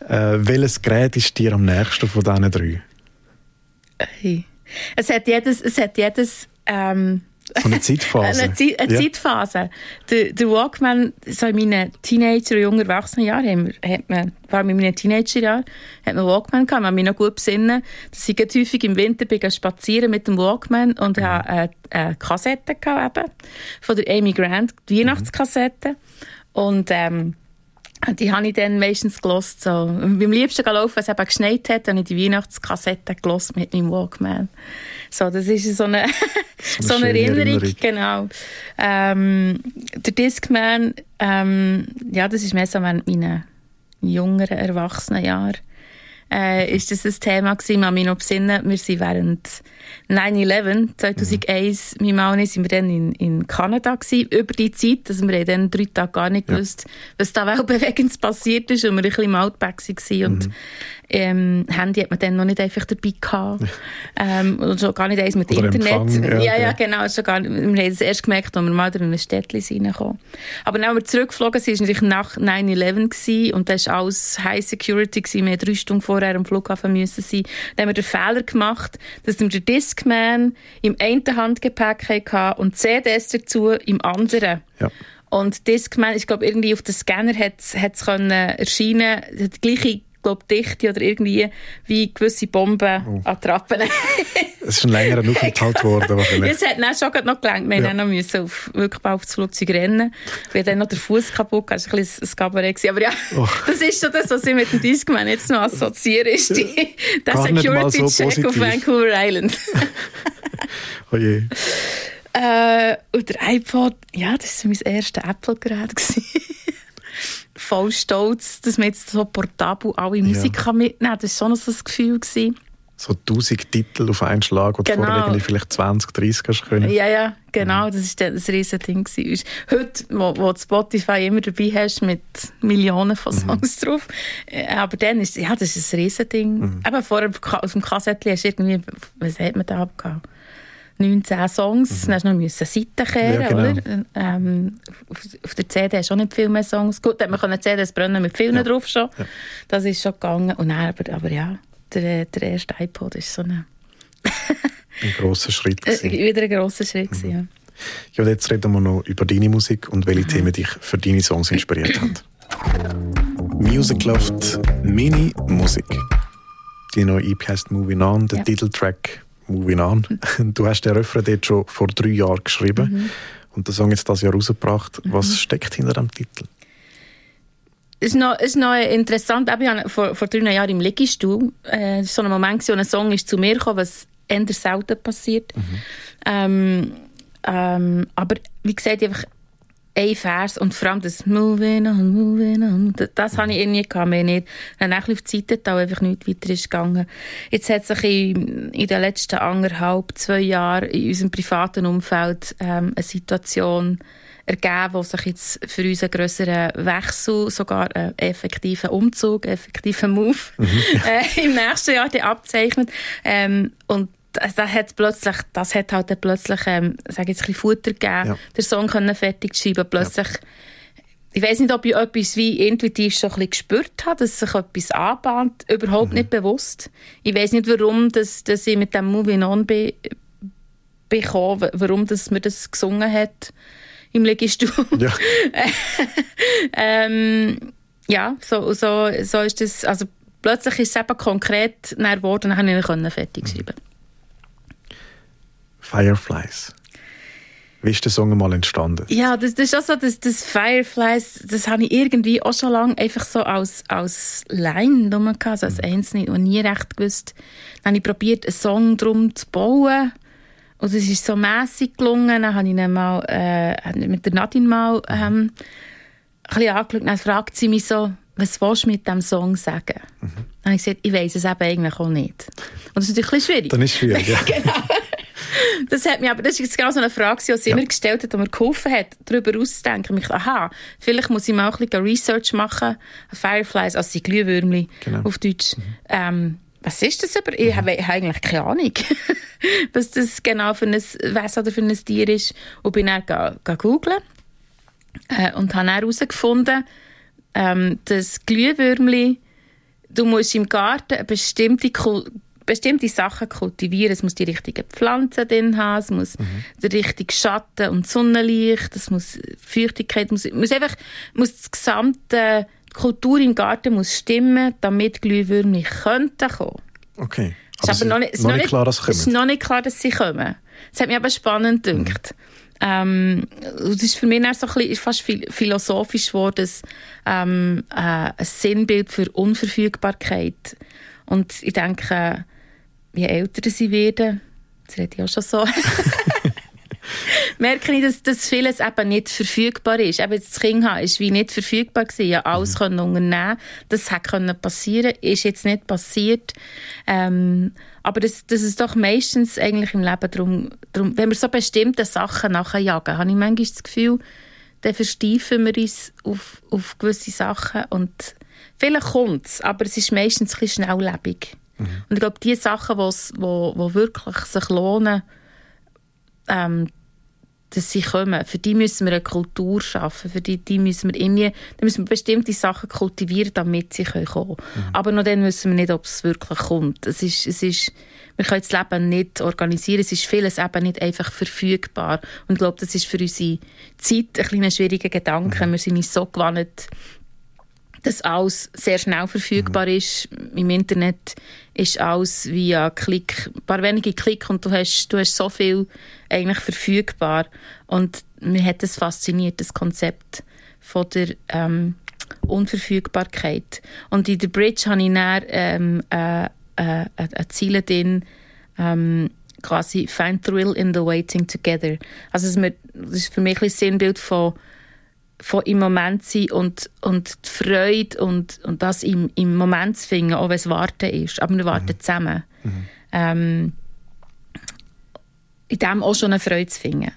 [SPEAKER 2] Äh, welches Gerät ist dir am nächsten von diesen drei?
[SPEAKER 3] Hey. Es hat jedes, es hat jedes ähm,
[SPEAKER 2] So eine Zeitphase.
[SPEAKER 3] eine, Zeit, eine
[SPEAKER 2] ja.
[SPEAKER 3] Zeitphase. Der, der Walkman, so in meinen Teenager- und jungen Erwachsenenjahren, hat man, vor allem in meinen Teenagerjahren, hat man Walkman gehabt. Man mich noch gut besinnen, dass ich häufig im Winter bin spazieren mit dem Walkman und mhm. habe eine, eine Kassette gehabt, eben, von der Amy Grant, die Weihnachtskassette. Und, ähm, die habe ich dann meistens gelost. So. Beim liebsten gelaufen, wenn es eben geschneit hat, habe ich die Weihnachtskassette gelost mit meinem Walkman. So, das ist so eine, so eine, Erinnerung, Erinnerung, genau. Ähm, der Discman, ähm, ja, das ist mehr so während meiner jüngeren Erwachsenenjahre äh, ist das ein Thema gewesen. Ich mich noch besinnen, wir sind während 9-11, 2001, mhm. mein Mann und ich, sind wir dann in, in Kanada gewesen, über die Zeit, also wir dann drei Tage gar nicht ja. gewusst, was da weltbewegend passiert ist und wir ein bisschen im Outback waren und mhm ähm, Handy hat man dann noch nicht einfach dabei gehabt. ähm, und schon gar nicht eins mit Oder Internet. Empfang, ja, ja, ja, genau. Schon gar, wir haben es erst gemerkt, als wir mal in ein Städtchen reinkamen. Aber dann, als wir zurückgeflogen sind, war es natürlich nach 9-11 und da war alles High Security gewesen. Wir drei Stunden vorher am Flughafen müssen sein. Dann haben wir den Fehler gemacht, dass wir den Discman im einen Handgepäck hatten und CDs dazu im anderen. Ja. Und Discman, ich glaube, irgendwie auf den Scanner hat es erscheinen, die gleiche glaube Dichte oder irgendwie wie gewisse Bombenattrappen.
[SPEAKER 2] Oh. es ist ein längerer Aufenthalt geworden.
[SPEAKER 3] Es hat dann schon noch gelangt. Wir ja. noch müssen auf, wirklich auf das Flugzeug rennen. Wir dann noch der Fuß kaputt. Das war ein bisschen ein Kabarett. Aber ja, oh. das ist so das, was ich mit dem Discman jetzt noch assoziiere, ist die, der Security-Check so auf Vancouver Island.
[SPEAKER 2] oh je.
[SPEAKER 3] Äh, und der iPod, ja, das war mein erstes Apple-Gerät voll stolz, dass man jetzt so portabel alle Musik ja. mitnehmen kann. Das war schon so ein Gefühl. Gewesen.
[SPEAKER 2] So 1000 Titel auf einen Schlag, oder genau. vorher irgendwie vielleicht 20, 30 hast können.
[SPEAKER 3] Ja, ja, genau. Mhm. Das war das riesige Ding. Heute, wo, wo du Spotify immer dabei hast mit Millionen von mhm. Songs mhm. drauf. Äh, aber dann ist, ja, das ist ein riesiges Ding. Mhm. Eben vorher auf dem Kassettchen hast du irgendwie, was hat man da abgehauen? 19 Songs, mhm. dann hast du noch Seiten kehren, ja, genau. oder? Ähm, auf, auf, der CD hast du auch nicht viel mehr Songs. Gut, man kann CDs brennen mit vielen ja. drauf schon. Ja. Das ist schon gegangen. Und dann, aber, aber ja, der, der erste iPod ist so eine...
[SPEAKER 2] ein grosser Schritt.
[SPEAKER 3] Gewesen. Äh, wieder ein grosser Schritt, mhm. ja.
[SPEAKER 2] Ja, und jetzt reden wir noch über deine Musik und welche mhm. Themen dich für deine Songs inspiriert haben. Music Loft Mini Musik. Die neue EP heißt Moving On, der ja. Titeltrack Moving On. Du hast den Refrain dort schon vor drei Jahren geschrieben mhm. und den Song jetzt das Jahr rausgebracht. Mhm. Was steckt hinter dem Titel?
[SPEAKER 3] Es ist noch, ist noch interessant. Ich habe vor, vor drei Jahren im Liegestuhl, äh, so ein Moment, wo ein Song ist zu mir kam, was eher selten passiert. Mhm. Ähm, ähm, aber wie gesagt, einfach ein Vers und vor allem das «Moving on, moving on», das, das mhm. habe ich irgendwie gehabt, mehr nicht. Dann ich auf die Seite da einfach nichts weiter ist gegangen. Jetzt hat sich in, in den letzten anderthalb, zwei Jahren in unserem privaten Umfeld ähm, eine Situation ergeben, wo sich jetzt für uns einen grösseren Wechsel, sogar einen effektiven Umzug, einen effektiven Move mhm. äh, im nächsten Jahr abzeichnet. Ähm, und das hat plötzlich, das hat halt plötzlich, ähm, sage jetzt ein bisschen Futter gegeben, ja. den Song können fertig zu schreiben. Plötzlich, ja. ich weiß nicht, ob ich etwas wie intuitiv schon ein bisschen gespürt habe, dass sich etwas anbahnt, überhaupt mhm. nicht bewusst. Ich weiß nicht, warum dass, dass ich mit dem Moving On be, bekommen, warum dass mir das gesungen hat im Liegestuhl. Ja, ähm, ja so, so, so ist das, also plötzlich ist es eben konkret geworden, dann konnte ich fertig mhm. schreiben. Mhm.
[SPEAKER 2] Fireflies. Wie ist der Song mal entstanden?
[SPEAKER 3] Ja, das, das ist auch so, das, das Fireflies, das habe ich irgendwie auch schon lange einfach so als, als Line gehabt, also als mhm. Einzelne und nie recht gewusst. Dann habe ich probiert, einen Song drum zu bauen. Und es ist so mässig gelungen. Dann habe ich ihn mal, äh, mit der Nadine mal ähm, ein bisschen angeschaut. Dann fragt sie mich so, was willst du mit diesem Song sagen? Mhm. Dann habe ich gesagt, ich weiß es eben eigentlich auch nicht. Und das ist natürlich ein bisschen schwierig.
[SPEAKER 2] Dann ist es schwierig, ja.
[SPEAKER 3] genau. Das hat mich aber, das ist genau so eine Frage, die sie ja. immer gestellt hat, die mir geholfen hat, darüber auszudenken. Mich, aha, vielleicht muss ich mal ein bisschen Research machen. Fireflies, also die Glühwürmli genau. auf Deutsch. Mhm. Ähm, was ist das aber? Ich mhm. habe eigentlich keine Ahnung, was das genau für ein Wesen oder für ein Tier ist. Und bin dann googeln äh, und habe dann herausgefunden, ähm, dass Glühwürmli, du musst im Garten eine bestimmte bestimmte Sachen kultivieren. Es muss die richtigen Pflanzen drin haben, es muss mhm. der richtige Schatten und Sonnenlicht, es muss Feuchtigkeit, muss, muss einfach, muss das gesamte Kultur im Garten muss stimmen, damit Glühwürmer könnten kommen.
[SPEAKER 2] Okay. Aber es ist, aber noch nicht, noch nicht klar, dass sie kommen.
[SPEAKER 3] Es ist noch nicht klar, dass sie kommen. Das hat mich aber spannend gedacht. Mhm. Ähm, das ist für mich auch so ein bisschen, fast philosophisch geworden, ähm, äh, ein Sinnbild für Unverfügbarkeit. Und ich denke, je älter sie werden, das rede ich auch schon so, merke ich, dass, dass vieles eben nicht verfügbar ist. Eben das Kind haben ist wie nicht verfügbar gewesen. Ja, alles mhm. können unternehmen. Das hätte passieren ist jetzt nicht passiert. Ähm, aber das, das ist doch meistens eigentlich im Leben darum, darum wenn wir so bestimmte Sachen nachjagen, habe ich manchmal das Gefühl, dann versteifen wir uns auf, auf gewisse Sachen und vielleicht kommt es, aber es ist meistens ein bisschen schnelllebig. Mhm. Und ich glaube, die Sachen, die wo, wo wirklich sich lohnen, ähm, dass sie kommen, für die müssen wir eine Kultur schaffen, für die, die müssen wir irgendwie, da müssen wir bestimmte Sachen kultivieren, damit sie kommen können. Mhm. Aber noch dann wissen wir nicht, ob es wirklich kommt. Es ist, es ist, wir können das Leben nicht organisieren, es ist vieles eben nicht einfach verfügbar. Und ich glaube, das ist für unsere Zeit ein kleiner schwieriger Gedanke. Mhm. Wir sind nicht so gewandt, dass alles sehr schnell verfügbar mhm. ist. Im Internet ist alles via Klick, ein paar wenige Klick und du hast, du hast so viel eigentlich verfügbar. Und mir hat das fasziniert, das Konzept von der ähm, Unverfügbarkeit. Und in der Bridge habe ich dann ähm, äh, äh, eine Ziele drin, ähm, quasi «Find thrill in the waiting together». Also das ist für mich ein Sinnbild von von im Moment sein und, und die Freude und, und das im, im Moment zu finden, auch wenn es Warten ist. Aber wir warten mhm. zusammen. Mhm. Ähm, in dem auch schon eine Freude zu finden.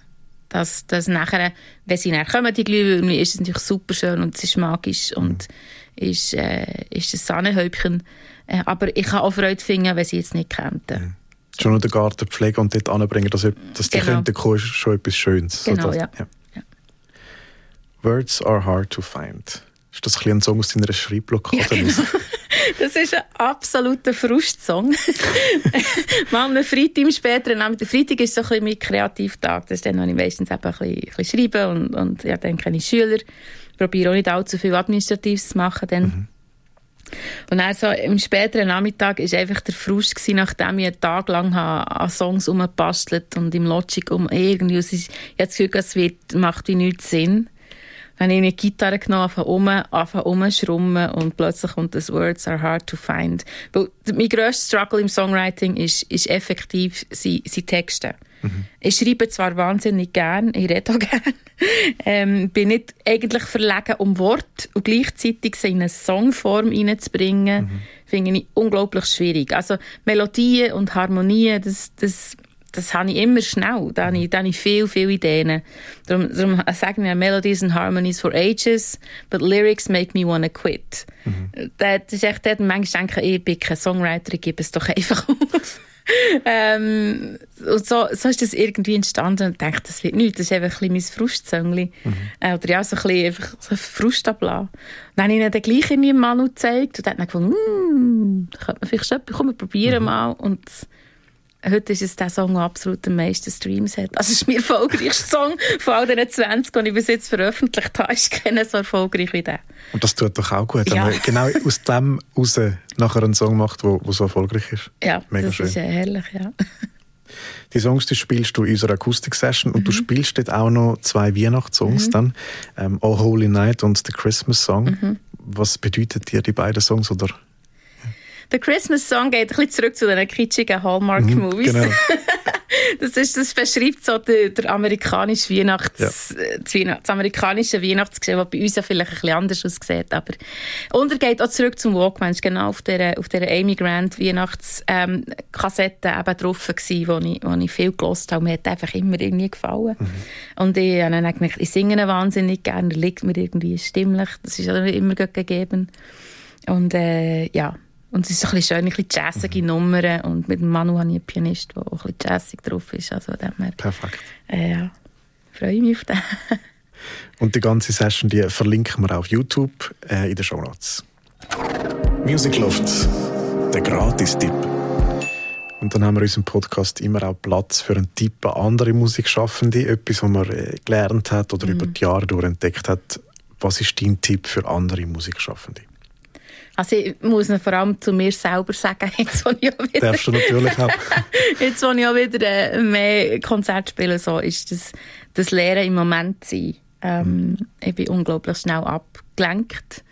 [SPEAKER 3] Dass, dass nachher, wenn sie nachher kommen, die Glühwürmchen, ist es natürlich super schön und es ist magisch mhm. und ist, äh, ist ein Sahnehäubchen. Äh, aber ich kann auch Freude finden, wenn sie jetzt nicht kennen. Mhm.
[SPEAKER 2] Schon nur den Garten pflegen und dort anbringen, dass, dass die genau. könnten kommen, ist schon etwas Schönes.
[SPEAKER 3] Genau, so, dass, ja. ja.
[SPEAKER 2] Words are hard to find. Ist das ein, ein Song aus deiner Schreibblockade? Ja, genau.
[SPEAKER 3] Das ist ein absoluter Frustsong. Mal am Freitag später, am Freitag ist so ein bisschen mein Kreativtag. Das ist dann, wenn ich meistens eben ein bisschen, ein bisschen schreibe und, und ja, dann kenne ich Schüler. Ich probiere auch nicht allzu viel Administratives zu machen. Dann. Mhm. Und dann so im späteren Nachmittag war einfach der Frust, gewesen, nachdem ich einen Tag lang an Songs umgebastelt und im Logic um irgendwie, ich habe das Gefühl, es wird, macht wie nichts Sinn. Habe ich eine Gitarre genommen, anfangen um, anfangen umschrummen und plötzlich kommt das Words are hard to find. Weil mein grösster Struggle im Songwriting ist, ist effektiv sein, sein Texte. Mhm. Ich schreibe zwar wahnsinnig gern, ich rede auch gern, ähm, bin nicht eigentlich verlegen, um Wort und gleichzeitig sie in eine Songform reinzubringen, mhm. finde ich unglaublich schwierig. Also Melodien und Harmonien, das, das das habe ich immer schnell. Da habe ich, da habe ich viel, viele Ideen. Darum, darum sagen wir Melodies and Harmonies for ages, but lyrics make me wanna quit. Mhm. Das ist echt dort, manchmal denke ich, ich bin kein Songwriter, ich gebe es doch einfach auf. ähm, und so, so ist das irgendwie entstanden und ich dachte, das wird nichts, das ist einfach ein bisschen mein. Mhm. Äh, oder ja, so ein bisschen einfach so Frust ablassen. Dann habe ich ihnen dann gleich in meinem Manu gezeigt und dann ich gedacht, hm, da könnte man vielleicht schon, komm, wir probieren mhm. mal. Und Heute ist es der Song, der absolut am meisten Streams hat. Also es ist mein erfolgreichster Song von all den 20, die ich bis jetzt veröffentlicht habe. ist keiner so erfolgreich wie der.
[SPEAKER 2] Und das tut doch auch gut, wenn ja. man genau aus dem raus nachher einen Song macht, der so erfolgreich ist.
[SPEAKER 3] Ja, Mega das schön. ist ja herrlich, ja.
[SPEAKER 2] Die Songs die spielst du in unserer Akustik-Session und mhm. du spielst dort auch noch zwei Weihnachtssongs mhm. dann, ähm, «Oh Holy Night» und «The Christmas Song». Mhm. Was bedeuten dir die beiden Songs, oder
[SPEAKER 3] der Christmas Song geht ein bisschen zurück zu den kitschigen Hallmark-Movies. Mhm, genau. das, ist, das beschreibt so der, der amerikanische Weihnachts, ja. das, das amerikanische Weihnachtsgeschehen, das bei uns ja vielleicht ein bisschen anders aussieht. Aber und er geht auch zurück zum Walkman. Genau auf der, auf der Amy Grant Weihnachtskassette ähm, eben drauf gewesen, wo ich, wo ich viel gelost habe. Mir hat einfach immer irgendwie gefallen. Mhm. Und ich habe dann gemerkt, ich singe wahnsinnig gerne. Er liegt mir irgendwie stimmlich. Das ist immer gegeben. Und äh, ja, und es ist ein bisschen schön, ein bisschen jazzige mhm. Nummern. Und mit dem Manu habe ich einen Pianist, der auch ein bisschen jazzig drauf ist. Also her,
[SPEAKER 2] Perfekt.
[SPEAKER 3] Äh, ja, freue mich auf den.
[SPEAKER 2] Und die ganze Session die verlinken wir auf YouTube äh, in den Show Notes. Music Loft, der Gratis-Tipp. Und dann haben wir in unserem Podcast immer auch Platz für einen Tipp an andere Musikschaffende, etwas, was man äh, gelernt hat oder mhm. über die Jahre durch entdeckt hat. Was ist dein Tipp für andere Musikschaffende?
[SPEAKER 3] Also ich muss vor allem zu mir selber sagen, jetzt wo ich auch wieder...
[SPEAKER 2] Darfst du natürlich auch.
[SPEAKER 3] jetzt wo ich auch wieder äh, mehr Konzert spiele, so, ist das, das Lehren im Moment sein. Ähm, mhm. Ich bin unglaublich schnell abgelenkt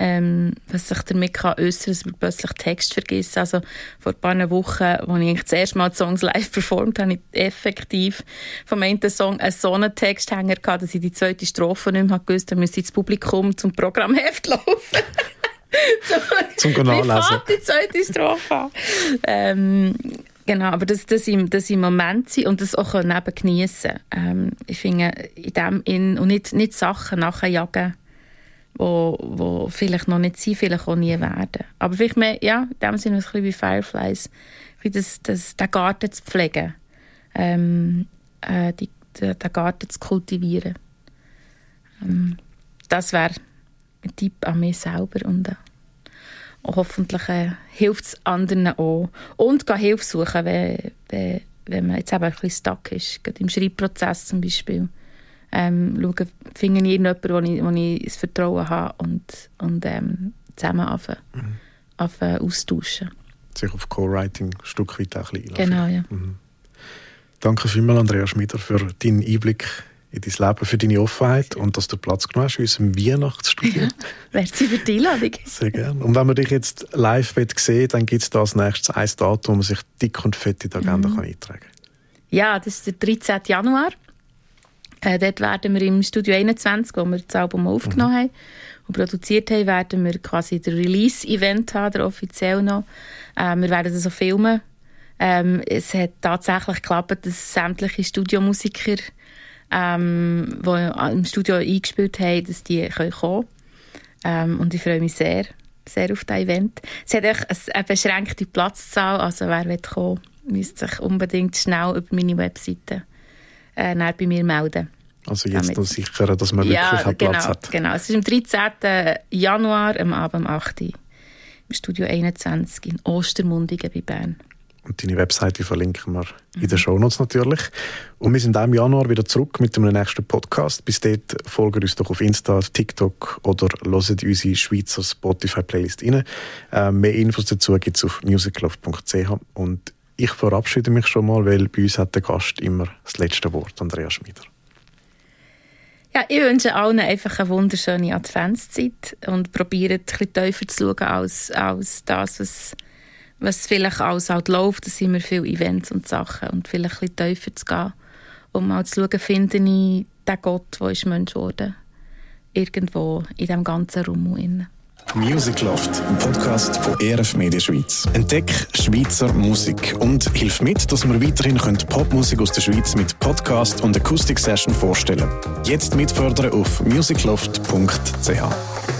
[SPEAKER 3] ähm, was sich damit kann äußern dass man plötzlich Text vergisst. Also vor ein paar Wochen, als ich das erste Mal Songs live performt habe, ich effektiv vom einen Song einen so einen Texthänger gehabt, dass ich die zweite Strophe nicht mehr gewusst habe, müsste ins Publikum zum Programmheft laufen.
[SPEAKER 2] zum Nachlesen.
[SPEAKER 3] die zweite Strophe ähm, Genau, aber das, das, im, das im Moment sein und das auch neben geniessen. Ähm, ich finde, in dem in, und nicht, nicht Sachen nachjagen, wo, wo vielleicht noch nicht sind, vielleicht auch nie werden. Aber vielleicht mehr, ja, in dem Sinne ein bisschen wie Fireflies, wie das, das, den Garten zu pflegen, ähm, äh, die, den Garten zu kultivieren. Ähm, das wäre ein Tipp an mich selber und äh, hoffentlich äh, hilft es anderen auch. Und gehen Hilfe suchen, wenn, wenn, wenn man jetzt eben ein bisschen stuck ist, gerade im Schreibprozess zum Beispiel ähm, schauen, finde ich irgendjemanden, wo ich, wo ich das Vertrauen habe und, und ähm, zusammen anfangen, mhm. anfangen austauschen.
[SPEAKER 2] Sich auf Co-Writing ein Stück weit auch ein
[SPEAKER 3] bisschen Genau, ja. Mhm.
[SPEAKER 2] Danke vielmals, Andrea Schmieder, für deinen Einblick in dein Leben, für deine Offenheit und dass du Platz genommen hast in unserem Weihnachtsstudio.
[SPEAKER 3] Merci für die Einladung.
[SPEAKER 2] Sehr gerne. Und wenn man dich jetzt live sehen dann gibt es da als nächstes ein Datum, wo man sich dick und fett in die Agenda mhm. kann eintragen kann.
[SPEAKER 3] Ja, das ist der 13. Januar. Äh, dort werden wir im Studio 21, wo wir das Album aufgenommen mhm. haben und produziert haben, werden wir quasi den Release-Event haben, der offiziell noch. Äh, wir werden das so filmen. Ähm, es hat tatsächlich geklappt, dass sämtliche Studiomusiker, ähm, die im Studio eingespielt haben, dass die kommen können. Ähm, und ich freue mich sehr, sehr auf das Event. Es hat auch eine beschränkte Platzzahl, also wer will kommen, müsste sich unbedingt schnell über meine Webseite äh, bei mir melden.
[SPEAKER 2] Also jetzt Damit. noch sichern, dass man wirklich
[SPEAKER 3] genau,
[SPEAKER 2] Platz hat.
[SPEAKER 3] genau. Es ist am 13. Januar, am Abend um 8 Uhr, im Studio 21 in Ostermundigen bei Bern.
[SPEAKER 2] Und deine Webseite verlinken wir mhm. in den Shownotes natürlich. Und wir sind im Januar wieder zurück mit einem nächsten Podcast. Bis dort folgen uns doch auf Insta, TikTok oder hören unsere Schweizer Spotify-Playlist rein. Äh, mehr Infos dazu gibt es auf musiclove.ch. Und ich verabschiede mich schon mal, weil bei uns hat der Gast immer das letzte Wort, Andrea Schmieder.
[SPEAKER 3] Ja, ich wünsche allen einfach eine wunderschöne Adventszeit und probiert ein bisschen tiefer zu schauen als, als das, was, was vielleicht alles halt läuft. Da sind wir viele Events und Sachen und vielleicht ein bisschen tiefer zu gehen, um mal zu schauen, finde ich den Gott, der ist Mensch geworden, irgendwo in diesem ganzen Rummel.
[SPEAKER 1] Music Loft, ein Podcast von ERF Media Schweiz. Entdeck Schweizer Musik und hilf mit, dass wir weiterhin Popmusik aus der Schweiz mit Podcast und Akustik-Session vorstellen Jetzt mitfördern auf musicloft.ch.